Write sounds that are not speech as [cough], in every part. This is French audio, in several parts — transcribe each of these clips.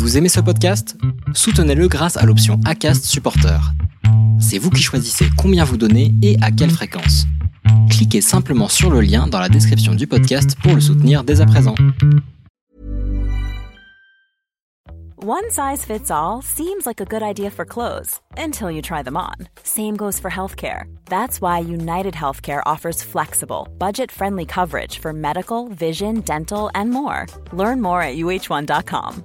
Vous aimez ce podcast? Soutenez-le grâce à l'option ACAST Supporter. C'est vous qui choisissez combien vous donnez et à quelle fréquence. Cliquez simplement sur le lien dans la description du podcast pour le soutenir dès à présent. One size fits all seems like a good idea for clothes until you try them on. Same goes for healthcare. That's why United Healthcare offers flexible, budget friendly coverage for medical, vision, dental, and more. Learn more at uh1.com.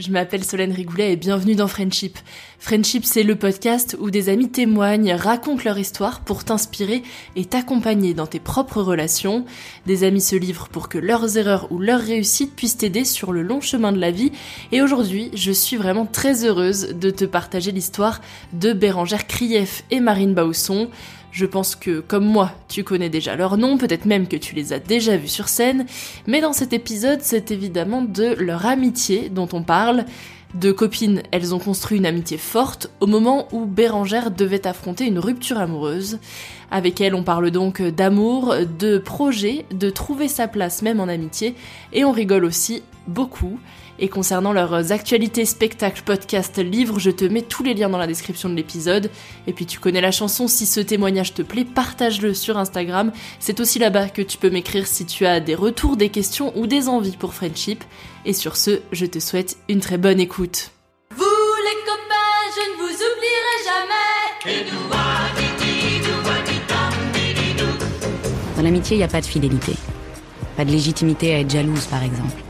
je m'appelle Solène Rigoulet et bienvenue dans Friendship. Friendship, c'est le podcast où des amis témoignent, racontent leur histoire pour t'inspirer et t'accompagner dans tes propres relations. Des amis se livrent pour que leurs erreurs ou leurs réussites puissent t'aider sur le long chemin de la vie. Et aujourd'hui, je suis vraiment très heureuse de te partager l'histoire de Bérangère Krief et Marine Bausson. Je pense que, comme moi, tu connais déjà leur nom, peut-être même que tu les as déjà vus sur scène, mais dans cet épisode, c'est évidemment de leur amitié dont on parle. De copines, elles ont construit une amitié forte au moment où Bérangère devait affronter une rupture amoureuse. Avec elle, on parle donc d'amour, de projet, de trouver sa place même en amitié, et on rigole aussi beaucoup. Et concernant leurs actualités, spectacles, podcasts, livres, je te mets tous les liens dans la description de l'épisode. Et puis tu connais la chanson, si ce témoignage te plaît, partage-le sur Instagram. C'est aussi là-bas que tu peux m'écrire si tu as des retours, des questions ou des envies pour Friendship. Et sur ce, je te souhaite une très bonne écoute. Vous les copains, je ne vous oublierai jamais. Dans l'amitié, il n'y a pas de fidélité. Pas de légitimité à être jalouse, par exemple.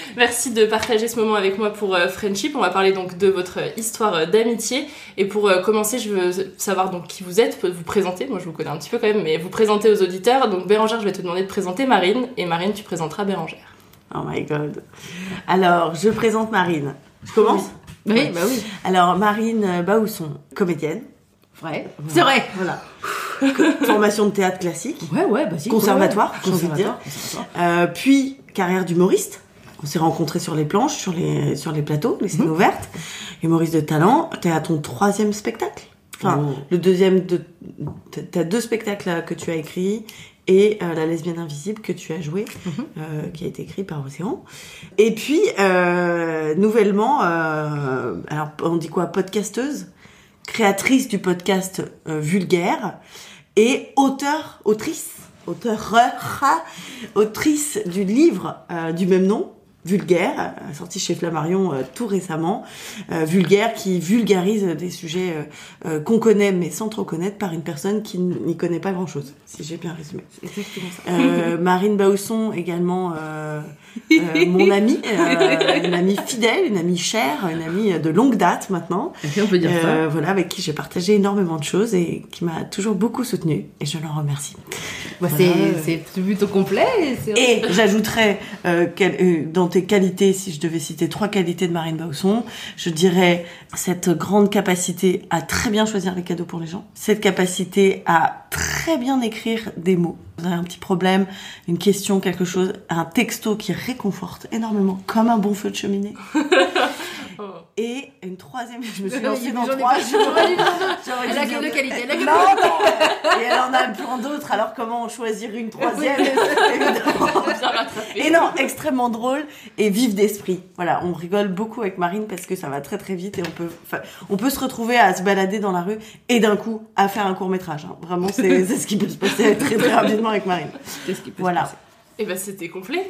Merci de partager ce moment avec moi pour euh, Friendship. On va parler donc de votre histoire euh, d'amitié. Et pour euh, commencer, je veux savoir donc qui vous êtes, vous présenter. Moi, je vous connais un petit peu quand même, mais vous présenter aux auditeurs. Donc Bérangère, je vais te demander de présenter Marine, et Marine, tu présenteras Bérangère. Oh my god. Alors, je présente Marine. Je commence? Oui, bah oui. Alors, Marine Baousson, comédienne. Vrai. C'est vrai. Voilà. [laughs] Formation de théâtre classique. Ouais, ouais, basique. Conservatoire, ouais. j'ai envie de dire. Euh, puis, carrière d'humoriste. On s'est rencontrés sur les planches, sur les, sur les plateaux, les scènes ouvertes. Humoriste de talent. T'es à ton troisième spectacle. Enfin, Oh. le deuxième de... t'as- deux spectacles là, que tu as écrits et euh, La lesbienne invisible que tu as joué, euh, qui a été écrit par Océan. Et puis, euh, nouvellement, euh, alors on dit quoi, podcasteuse, créatrice du podcast euh, Vulgaire et auteur, autrice, auteur, [laughs] autrice du livre euh, du même nom, Vulgaire, euh, sorti chez Flammarion euh, tout récemment. Euh, vulgaire qui vulgarise des sujets euh, qu'on connaît mais sans trop connaître par une personne qui n'y connaît pas grand-chose, si j'ai bien résumé. Exactement ça. [laughs] Marine Bausson également euh, mon amie, [laughs] euh, une amie fidèle, une amie chère, une amie de longue date maintenant. on peut dire Euh, Voilà, avec qui j'ai partagé énormément de choses et qui m'a toujours beaucoup soutenue et je l'en remercie. Bah, Voilà. c'est plutôt complet. et j'ajouterais dans tes qualités, si je devais citer trois qualités de Marine Bausson, je dirais cette grande capacité à très bien choisir les cadeaux pour les gens, cette capacité à très bien écrire des mots. Vous avez un petit problème, une question, quelque chose, un texto qui réconforte énormément, comme un bon feu de cheminée. [laughs] Et une troisième, je me suis lancée dans trois. [laughs] Elle a que deux qualités, elle a que Non, non. Et elle en a plein d'autres, alors comment en choisir une troisième. [laughs] Et non, extrêmement drôle et vive d'esprit. Voilà, on rigole beaucoup avec Marine parce que ça va très très vite et on peut, on peut se retrouver à se balader dans la rue et d'un coup à faire un court métrage. Vraiment, [laughs] c'est ce qui peut se passer très très rapidement avec Marine. C'est ce qui peut Voilà. Et bah c'était complet.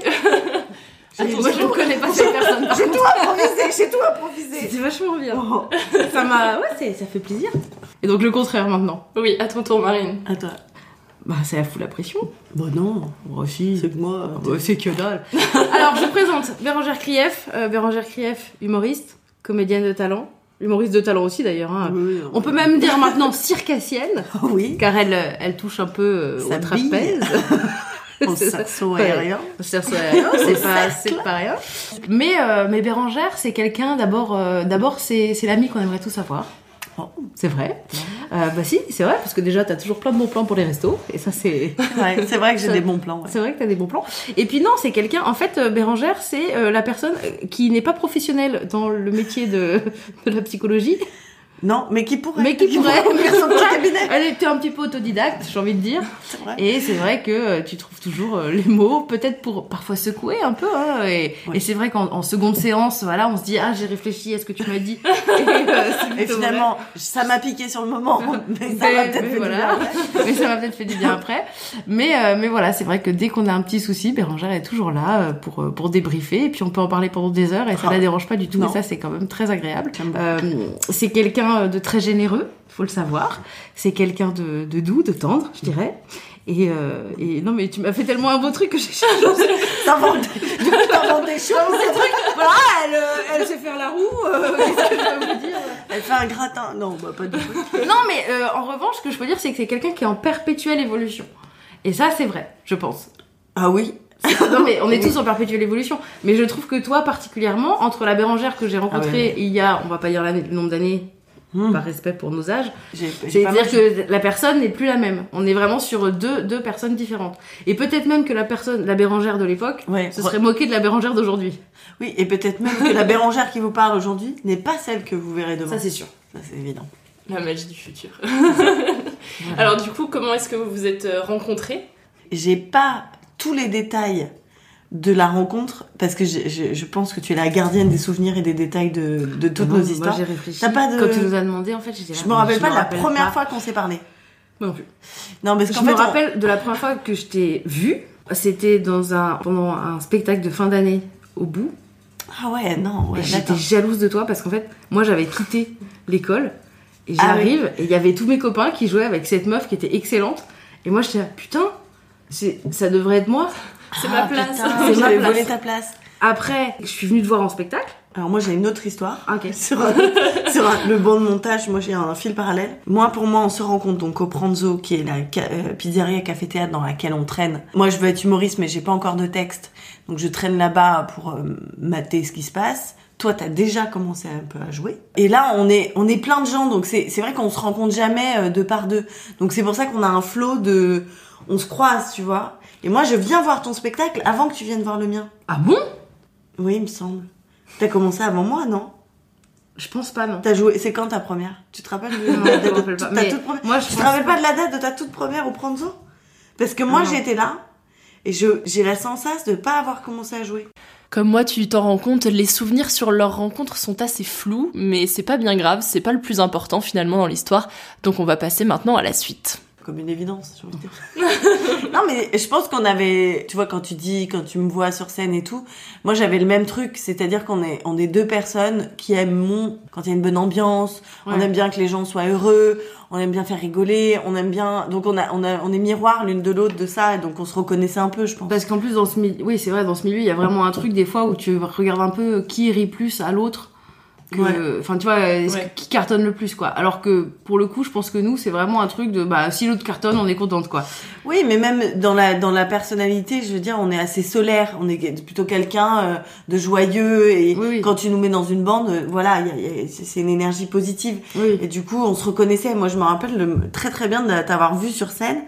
Attends, moi je ne connais pas cette personne. J'ai tout improvisé, j'ai tout improvisé. C'est vachement bien. [laughs] Ça m'a, ouais, ça fait plaisir. Et donc le contraire maintenant. Oui, à ton tour Marine. À toi. Bah ça la fout la pression. Bah non, c'est que moi. Bah, c'est que dalle. [laughs] Alors je vous présente Bérangère Krief, euh, Bérangère Krief, humoriste, comédienne de talent. Humoriste de talent aussi d'ailleurs. hein. Oui, On peut même dire maintenant circassienne, [laughs] Oui. car elle, euh, elle touche un peu euh, Ça au trapèze. [laughs] Ça. cerceau aérien. Au cerceau aérien, [laughs] c'est pas, c'est pas rien. Mais, euh, mais Bérangère, c'est quelqu'un, d'abord, euh, d'abord c'est, c'est l'ami qu'on aimerait tous avoir. Oh. C'est vrai. Euh, bah si, c'est vrai, parce que déjà, t'as toujours plein de bons plans pour les restos. Et ça, c'est... Ouais, c'est vrai que j'ai [laughs] Ça- des bons plans. ouais. C'est vrai que t'as des bons plans. Et puis non, c'est quelqu'un, en fait, euh, Bérangère, c'est euh, la personne euh, qui n'est pas professionnelle dans le métier de, de la psychologie, Non, mais qui pourrait. mais qui pourrait ouvrir son [laughs] cabinet. Elle était un petit peu autodidacte, j'ai envie de dire. Et c'est vrai que euh, tu trouves toujours euh, les mots, peut-être pour parfois secouer un peu. Hein, et Ouais. et c'est vrai qu'en en seconde séance, voilà, on se dit ah j'ai réfléchi à ce que tu m'as dit. [laughs] et, euh, Et finalement, ça m'a piqué sur le moment, [laughs] mais ça m'a peut-être fait du voilà. bien après. mais ça m'a peut-être fait du bien après. Mais, euh, mais voilà, c'est vrai que dès qu'on a un petit souci, Bérangère est toujours là pour, pour débriefer. Et puis on peut en parler pendant des heures et ça Ah. la dérange pas du tout. Non. Et ça, c'est quand même très agréable. Euh, c'est quelqu'un de très généreux, faut le savoir. C'est quelqu'un de, de doux, de tendre, je dirais. Et, euh, et non, mais tu m'as fait tellement un beau truc que j'ai [laughs] changé. T'inventes coup, t'inventes [laughs] des choses. voilà, elle, euh, elle sait faire la roue. euh, [laughs] que vous dire Elle fait un gratin. Non, bah pas du tout. Non, mais euh, en revanche, ce que je peux dire, c'est que c'est quelqu'un qui est en perpétuelle évolution. Et ça, c'est vrai, je pense. Ah oui. Non, mais on est tous en perpétuelle évolution. Mais je trouve que toi, particulièrement, entre la Bérangère que j'ai rencontrée Ah ouais. il y a, on va pas dire le nombre d'années, Hmm. par respect pour nos âges, c'est-à-dire que la personne n'est plus la même. On est vraiment sur deux, deux personnes différentes. Et peut-être même que la personne, la Bérangère de l'époque, Ouais. se serait moquée de la Bérangère d'aujourd'hui. Oui, et peut-être même que la Bérangère qui vous parle aujourd'hui n'est pas celle que vous verrez demain. Ça, c'est sûr. Ça, c'est évident. La magie du futur. [laughs] Alors du coup, comment est-ce que vous vous êtes euh, rencontrés? J'ai pas tous les détails de la rencontre parce que je, je- je pense que tu es la gardienne des souvenirs et des détails de, de toutes Non, nos moi, histoires. j'ai réfléchi. T'as pas de- Quand tu nous as demandé, en fait, j'étais Je me rappelle pas de la première pas. fois qu'on s'est parlé. Moi non plus. Non, parce Je qu'en me fait, on- rappelle de la première fois que je t'ai vu. C'était dans un pendant un spectacle de fin d'année au bout. Ah ouais, non, ouais, j'étais jalouse de toi parce qu'en fait, moi j'avais quitté l'école et Ah j'arrive et il y avait tous mes copains qui jouaient avec cette meuf qui était excellente. Et moi j'étais là, putain, ça devrait être moi. C'est Ah, ma place. putain, C'est ma place. volé ta place. Après, je suis venue te voir en spectacle. Alors moi j'ai une autre histoire. Ok. [laughs] Sur, un- sur un- le banc de montage, moi j'ai un fil parallèle. Moi pour moi on se rencontre donc au Pranzo qui est la euh, pizzeria café théâtre dans laquelle on traîne. Moi je veux être humoriste mais j'ai pas encore de texte. Donc je traîne là-bas pour euh, mater ce qui se passe. Toi t'as déjà commencé un peu à jouer. Et là on est on est plein de gens donc c'est c'est vrai qu'on se rencontre jamais euh, deux par deux. Donc c'est pour ça qu'on a un flot de on se croise, tu vois. Et moi je viens voir ton spectacle avant que tu viennes voir le mien. Ah bon? Oui, il me semble. T'as commencé avant moi, non? Je pense pas, non. T'as joué. C'est quand ta première? Tu te rappelles de la date de ta. Mais toute première? moi, je Tu te rappelles pas. pas de la date de ta toute première au Pranzo? Parce que moi j'étais là et je j'ai la sensation de pas avoir commencé à jouer. Comme moi, tu t'en rends compte, les souvenirs sur leur rencontre sont assez flous, mais c'est pas bien grave, c'est pas le plus important finalement dans l'histoire, donc on va passer maintenant à la suite. Comme une évidence, j'ai envie de dire. [laughs] non, mais je pense qu'on avait, tu vois, quand tu dis, quand tu me vois sur scène et tout, moi j'avais le même truc, c'est-à-dire qu'on est, on est deux personnes qui aiment quand il y a une bonne ambiance, on aime bien que les gens soient heureux, on aime bien faire rigoler, on aime bien, donc on a, on a, on est miroir l'une de l'autre de ça, et donc on se reconnaissait un peu, je pense. Parce qu'en plus, dans ce milieu, oui, c'est vrai, dans ce milieu, il y a vraiment un truc des fois où tu regardes un peu qui rit plus à l'autre. Que- Enfin, tu vois, qui cartonne le plus, quoi. Alors que, pour le coup, je pense que nous, c'est vraiment un truc de, bah, si l'autre cartonne, on est contente, quoi. Oui, mais même dans la dans la personnalité, je veux dire, on est assez solaire. On est plutôt quelqu'un euh, de joyeux et quand tu nous mets dans une bande, euh, voilà, c'est une énergie positive. Et du coup, on se reconnaissait. Moi, je me rappelle le- très très bien de t'avoir vu sur scène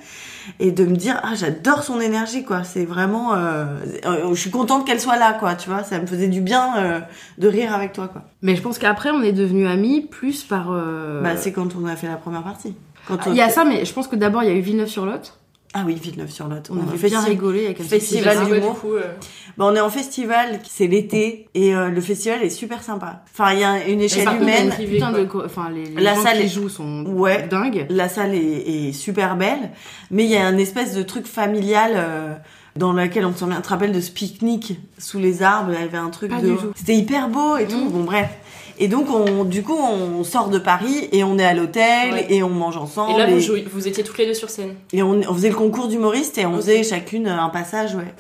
et de me dire ah j'adore son énergie quoi. C'est vraiment, euh, euh, je suis contente qu'elle soit là quoi. Tu vois, ça me faisait du bien euh, de rire avec toi quoi. Mais je pense qu'après, on est devenus amis plus par. euh, Bah c'est quand on a fait la première partie. Quand Il y a ça, mais je pense que d'abord, il y a eu Villeneuve-sur-Lot. Ah oui, Villeneuve-sur-Lot. On a avait fait bien rigolé avec un festival festival. d'humour. du coup, euh, Bah, on est en festival, c'est l'été, et euh, le festival est super sympa. Enfin, il y a une échelle contre, humaine. putain de co- enfin, les- les la gens salle qui est- jouent sont ouais, dingues. La salle est, est super belle, mais il y a un espèce de truc familial. euh, dans lequel on se souvient, tu te rappelles de ce pique-nique sous les arbres, il y avait un truc Pas de... du tout. C'était hyper beau et tout, bon bref. Et donc, on, du coup, on sort de Paris et on est à l'hôtel Ouais. et on mange ensemble. Et là, vous, jouiez- vous étiez toutes les deux sur scène. Et on, on faisait le concours d'humoriste et on faisait chacune un passage, ouais.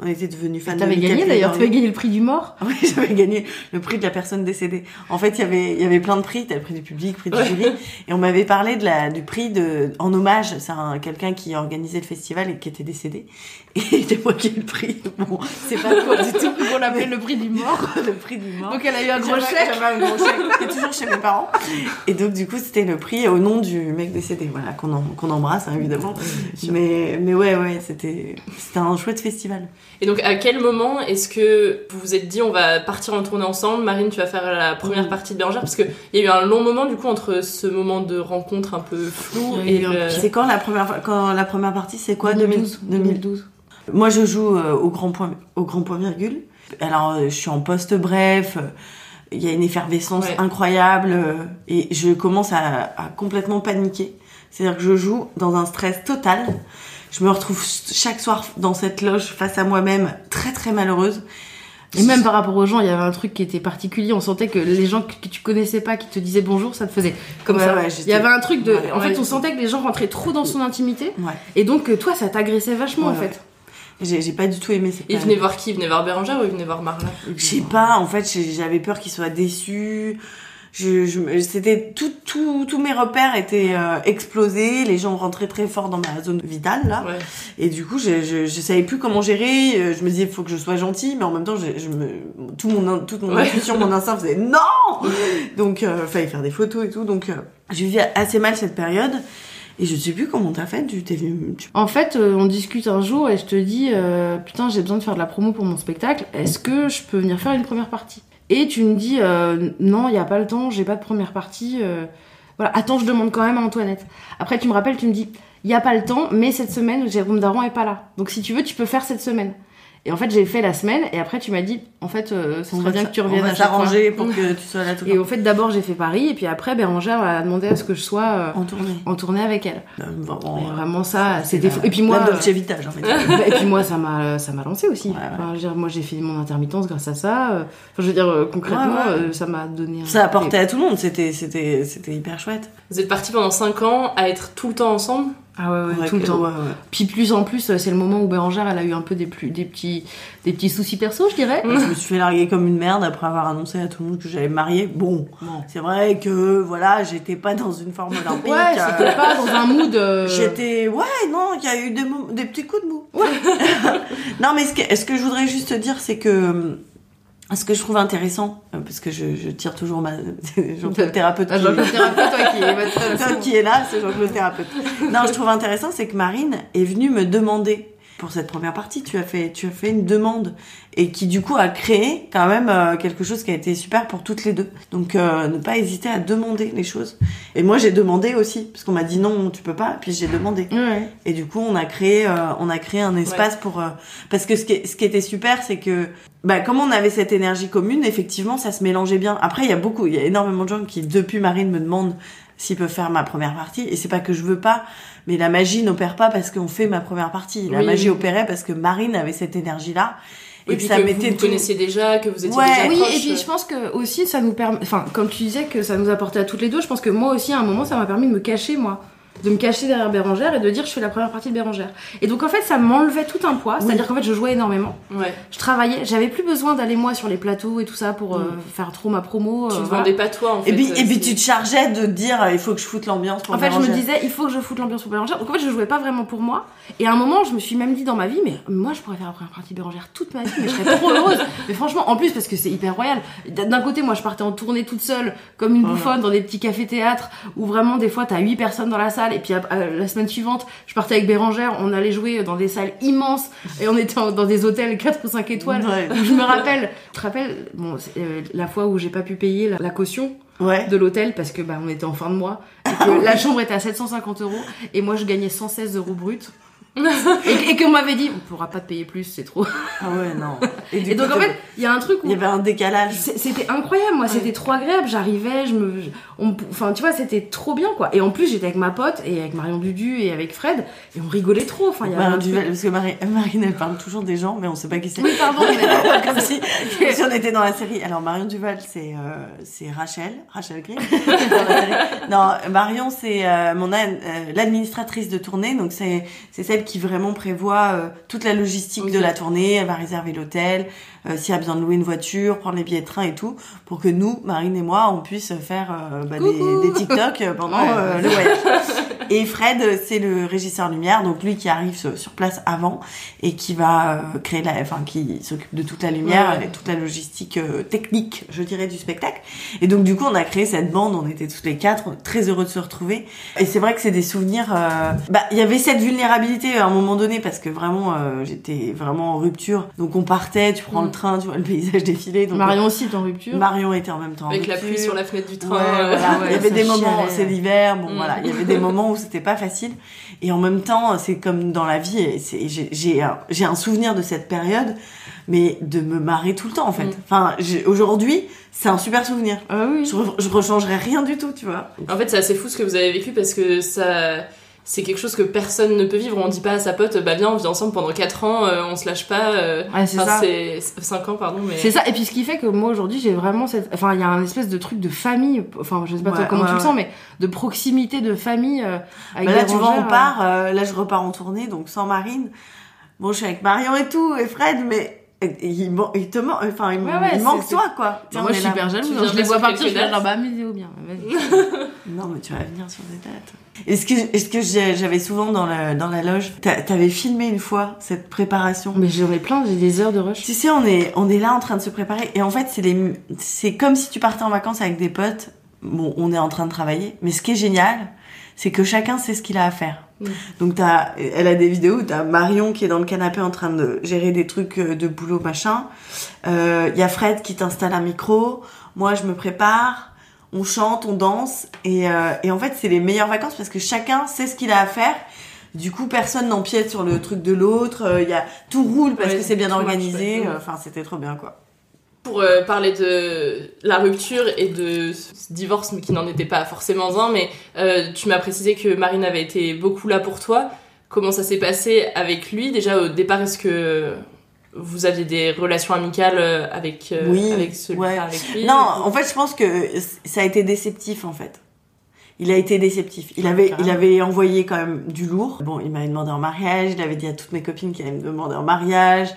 On était devenus fans de T'avais Michael gagné d'ailleurs, tu avais gagné le prix du mort. [laughs] Oui, j'avais gagné le prix de la personne décédée. En fait, il y avait, il y avait plein de prix. T'as le prix du public, prix du Ouais. jury. Et on m'avait parlé de la, du prix de, en hommage. C'est un, quelqu'un qui organisait le festival et qui était décédé. Et [laughs] c'était moi qui ai le prix. Bon, c'est pas quoi du tout. On l'appelait le prix du mort. [laughs] le prix du mort. Donc elle a eu un gros chèque. J'avais un gros chèque est toujours chez mes parents. Et donc, du coup, c'était le prix au nom du mec décédé. Voilà, qu'on en- qu'on embrasse, hein, évidemment. Mais, mais ouais, ouais, c'était, c'était un chouette festival. Et donc, à quel moment est-ce que vous vous êtes dit on va partir en tournée ensemble Marine, tu vas faire la première partie de Bérangère Parce qu'il y a eu un long moment du coup entre ce moment de rencontre un peu flou et le... C'est quand la première quand la première partie c'est quoi 2012. 2012. Moi je joue euh, au grand point au grand point virgule. Alors euh, je suis en poste bref, euh, il y a une effervescence Ouais. incroyable et je commence à, à complètement paniquer. C'est-à-dire que je joue dans un stress total. Je me retrouve chaque soir dans cette loge face à moi-même très très malheureuse. Et même par rapport aux gens, il y avait un truc qui était particulier. On sentait que les gens que tu connaissais pas, qui te disaient bonjour, ça te faisait comme Ouais, ça. ouais, il y avait un truc de. Ouais, en ouais. fait, on sentait que les gens rentraient trop dans son intimité. Ouais. Et donc, euh, toi, ça t'agressait vachement, en Ouais, fait. J'ai pas du tout aimé cette Il venait voir qui? Il venait voir Bérangère ou il venait voir Marla? Je sais pas, en fait, j'avais peur qu'il soit déçu. Je, je, me- c'était tout, tout, tous mes repères étaient euh, explosés. Les gens rentraient très fort dans ma zone vitale là. Ouais. Et du coup, je, je, je savais plus comment gérer. Euh, Je me disais, il faut que je sois gentille, mais en même temps, je, je me, tout mon, toute mon Ouais. intuition, mon instinct faisait non. Donc, euh, fallait faire des photos et tout. Donc, euh, j'ai vécu assez mal cette période. Et je sais plus comment t'as fait. Tu t'es En fait, euh, on discute un jour et je te dis euh, Putain, j'ai besoin de faire de la promo pour mon spectacle. Est-ce que je peux venir faire une première partie? Et tu me dis euh, Non, il n'y a pas le temps, j'ai pas de première partie. euh, Voilà, attends, je demande quand même à Antoinette. Après, tu me rappelles, tu me dis Il n'y a pas le temps, mais cette semaine, Jérôme Daron est pas là. Donc si tu veux, tu peux faire cette semaine. Et en fait, j'ai fait la semaine et après, tu m'as dit En fait, euh, ça On serait va bien que tu on reviennes va chaque fois. s'arranger pour que tu sois là tout le Et temps. en fait, d'abord, j'ai fait Paris et puis après, Bérangère a demandé à ce que je sois euh, En tournée. en tournée avec elle. Vraiment, Et vraiment ça, c'était fou. Et puis moi, La Dolce Vita, j'ai envie de dire. Bah, et puis moi, ça m'a, ça m'a lancé aussi. Enfin, je veux dire, moi, j'ai fait mon intermittence grâce à ça. euh, Enfin, je veux dire, euh, concrètement, Ouais, ouais. euh, ça m'a donné. un- Ça apportait à tout le monde, c'était c'était c'était hyper chouette. Vous êtes partis pendant 5 ans à être tout le temps ensemble? Ah ouais, ouais, tout le temps. ouais, ouais. Puis plus en plus, c'est le moment où Bérangère, elle a eu un peu des, plus, des, petits, des petits soucis perso, je dirais. Je me suis fait larguer comme une merde après avoir annoncé à tout le monde que j'allais me marier. Bon, c'est vrai que voilà, j'étais pas dans une forme [laughs] olympique. Ouais, c'était euh, pas dans un mood. euh, J'étais ouais non, il y a eu des, petits coups de mou. [laughs] non mais ce que, ce que je voudrais juste te dire c'est que ce que je trouve intéressant euh, parce que je, je tire toujours ma [laughs] Jean-Claude thérapeute Ah, Jean-Claude thérapeute, toi, qui est Toi [laughs] qui est là, c'est Jean-Claude thérapeute. Non, je trouve intéressant, c'est que Marine est venue me demander pour cette première partie. Tu as fait, tu as fait une demande et qui du coup a créé quand même euh, quelque chose qui a été super pour toutes les deux. Donc euh, ne pas hésiter à demander les choses. Et moi j'ai demandé aussi parce qu'on m'a dit non, tu peux pas. Puis j'ai demandé. Ouais. Et du coup on a créé, euh, on a créé un espace pour euh, parce que ce qui, ce qui était super, c'est que bah comme on avait cette énergie commune, effectivement ça se mélangeait bien. Après il y a beaucoup, il y a énormément de gens qui depuis Marine me demandent s'ils peuvent faire ma première partie. Et c'est pas que je veux pas, mais la magie n'opère pas parce qu'on fait ma première partie. La Oui. magie opérait parce que Marine avait cette énergie-là. Et, puis que vous vous connaissiez déjà, que vous étiez Ouais. déjà Oui, proches. et puis je pense que aussi ça nous permet. Enfin, comme tu disais que ça nous apportait à toutes les deux, je pense que moi aussi à un moment ça m'a permis de me cacher, moi. De me cacher derrière Bérangère et de dire je fais la première partie de Bérangère. Et donc en fait ça m'enlevait tout un poids, c'est-à-dire qu'en fait je jouais énormément. Ouais. Je travaillais, j'avais plus besoin d'aller moi sur les plateaux et tout ça pour euh, faire trop ma promo. Tu euh, te voilà. vendais pas toi en fait. Et puis, et euh, puis tu te chargeais de dire euh, il faut que je foute l'ambiance pour En fait, je me disais, il faut que je foute l'ambiance pour Bérangère. Donc en fait, je jouais pas vraiment pour moi. Et à un moment, je me suis même dit dans ma vie, mais moi, je pourrais faire la première partie de Bérangère toute ma vie, mais je serais trop [laughs] heureuse. mais franchement, en plus, parce que c'est hyper royal. D'un côté, moi, je partais en tournée toute seule, comme une Voilà. bouffonne, dans des petits cafés-théâtres, où vraiment, des fois, t'as 8 personnes dans la salle. Et puis, euh, la semaine suivante, je partais avec Bérangère, on allait jouer dans des salles immenses. Et on était dans des hôtels 4 ou 5 étoiles. Ouais. Je me rappelle, tu te bon, c'est, euh, la fois où j'ai pas pu payer la, la caution Ouais. de l'hôtel parce que bah, on était en fin de mois et que la chambre était à 750 euros et moi je gagnais 116 euros brut [laughs] et, et qu'on m'avait dit on pourra pas te payer plus c'est trop Ah ouais, non. [laughs] et, donc en fait il y a un truc où il y avait un décalage. c'était incroyable moi c'était trop agréable j'arrivais je me enfin tu vois c'était trop bien quoi et en plus j'étais avec ma pote et avec Marion Dudu et avec Fred et on rigolait trop enfin il y avait Marion Duval, parce que Marie- [laughs] Marine, elle parle toujours des gens, mais on sait pas qui c'est. Oui, pardon, mais- Comme si, si on était dans la série. Alors, Marion Duval, c'est euh, c'est Rachel, Rachel Green. non, Marion, c'est euh, mon euh, l'administratrice de tournée, donc c'est c'est celle qui vraiment prévoit euh, toute la logistique de la tournée. Elle va réserver l'hôtel, euh, s'il y a besoin de louer une voiture, prendre les billets de train et tout, pour que nous, Marine et moi, on puisse faire euh, bah, des, des TikTok pendant Ouais. euh, le voyage. [laughs] Et Fred, c'est le régisseur lumière, donc lui qui arrive sur place avant et qui va euh, créer la, enfin qui s'occupe de toute la lumière Ouais. et toute la logistique euh, technique, je dirais, du spectacle. Et donc du coup, on a créé cette bande, on était tous les quatre, très heureux de se retrouver. Et c'est vrai que c'est des souvenirs. euh, Bah, il y avait cette vulnérabilité à un moment donné parce que vraiment, euh, j'étais vraiment en rupture. Donc on partait, tu prends le train, tu vois le paysage défiler. Donc, Marion aussi est en rupture Marion était en même temps en Avec la rupture. pluie sur la fenêtre du train. Ouais, euh, voilà. il y [laughs] avait des moments, c'est l'hiver, bon Mm. voilà, il y avait des moments où c'était pas facile. Et en même temps, c'est comme dans la vie, j'ai- j'ai un, souvenir de cette période, mais de me marrer tout le temps en fait. Mm. Enfin, aujourd'hui, c'est un super souvenir. Ah oui. Je, re- je rechangerais rien du tout, tu vois. En fait, c'est assez fou ce que vous avez vécu parce que ça. C'est quelque chose que personne ne peut vivre. On dit pas à sa pote, bah viens, on vit ensemble pendant 4 ans, euh, on se lâche pas. euh, Ouais, c'est enfin, ça. c'est 5 ans, pardon. Mais... C'est ça, et puis ce qui fait que moi aujourd'hui j'ai vraiment cette. Enfin, il y a un espèce de truc de famille, enfin, je sais pas toi comment ouais, tu le sens, mais de proximité de famille euh, avec Bah là, tu vois, on part, euh, là, je repars en tournée, donc sans Marine. Bon, je suis avec Marion et tout, et Fred, mais il, te manque, enfin, il, Ouais, ouais, il manque toi, quoi. Bah, Tiens, moi je suis hyper jalouse, je les vois partir, je dates genre, bah, Médéo bien. [laughs] Non, mais tu vas venir sur des dates. Est-ce que, est-ce que j'avais souvent dans la, dans la loge, t'a- t'avais filmé une fois cette préparation? Mais j'en ai plein, j'ai des heures de rush. Tu sais, on est, on est là en train de se préparer et en fait, c'est les, c'est comme si tu partais en vacances avec des potes. Bon, on est en train de travailler, mais ce qui est génial, c'est que chacun sait ce qu'il a à faire. Mm. Donc t'as, elle a des vidéos où t'as Marion qui est dans le canapé en train de gérer des trucs euh, de boulot machin. Il y a Fred qui t'installe un micro. Moi, je me prépare. On chante, on danse et, euh, et en fait, c'est les meilleures vacances parce que chacun sait ce qu'il a à faire. Du coup, personne n'empiète sur le truc de l'autre. Euh, y a tout roule parce Ouais, que c'est bien organisé. Euh, Enfin, c'était trop bien quoi. Pour euh, parler de la rupture et de ce divorce, mais qui n'en était pas forcément un, mais euh, tu m'as précisé que Marine avait été beaucoup là pour toi. Comment ça s'est passé avec lui? Déjà au départ, est-ce que vous aviez des relations amicales euh, avec, euh, Oui, avec celui ouais. avec lui Non, en fait, je pense que ça a été déceptif en fait. Il a été déceptif. Il avait, il avait envoyé quand même du lourd. Bon, il m'avait demandé en mariage. Il avait dit à toutes mes copines qu'il allait me demander en mariage.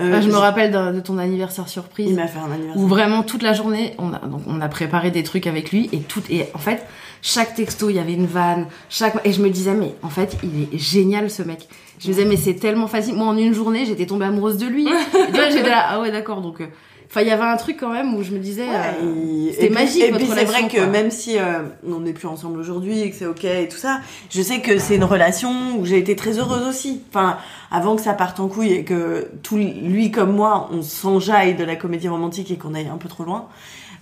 Euh, Ah, je me rappelle de, de ton anniversaire surprise. Il m'a fait un anniversaire. Où vraiment toute la journée, on a, donc, on a préparé des trucs avec lui et tout. Et en fait, chaque texto, il y avait une vanne. Chaque, et je me disais, mais en fait, il est génial ce mec. Je me disais, mais c'est tellement facile. Moi, en une journée, j'étais tombée amoureuse de lui. [laughs] Et tu vois, j'étais là, ah ouais, d'accord. Donc, euh, enfin, il y avait un truc quand même où je me disais, euh, Et- c'était et puis- magique Et puis c'est vrai que quoi. même si euh, on n'est plus ensemble aujourd'hui et que c'est ok et tout ça, je sais que c'est une relation où j'ai été très heureuse aussi. Enfin, avant que ça parte en couille et que tout lui comme moi, on s'enjaille de la comédie romantique et qu'on aille un peu trop loin.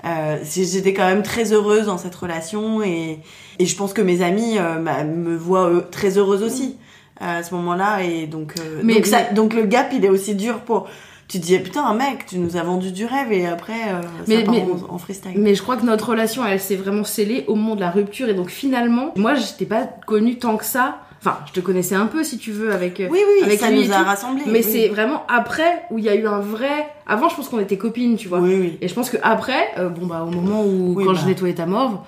Euh, j'étais quand même très heureuse dans cette relation et, et je pense que mes amis euh, me voient euh, très heureuse aussi euh, à ce moment-là et donc euh, Mais- donc, ça- mais- donc le gap il est aussi dur pour tu te dis, putain, mec, tu nous as vendu du rêve et après, euh, Mais- ça part mais- en, en freestyle. Mais je crois que notre relation, elle s'est vraiment scellée au moment de la rupture. Et donc finalement, moi, je t'ai pas connue tant que ça. Enfin, je te connaissais un peu, si tu veux, avec. Oui, oui, avec ça nous a rassemblés, Mais oui. c'est vraiment après où il y a eu un vrai. Avant, je pense qu'on était copines, tu vois. Oui, oui. Et je pense que après, euh, bon bah, au moment où Oui, quand bah. je nettoyais ta morve,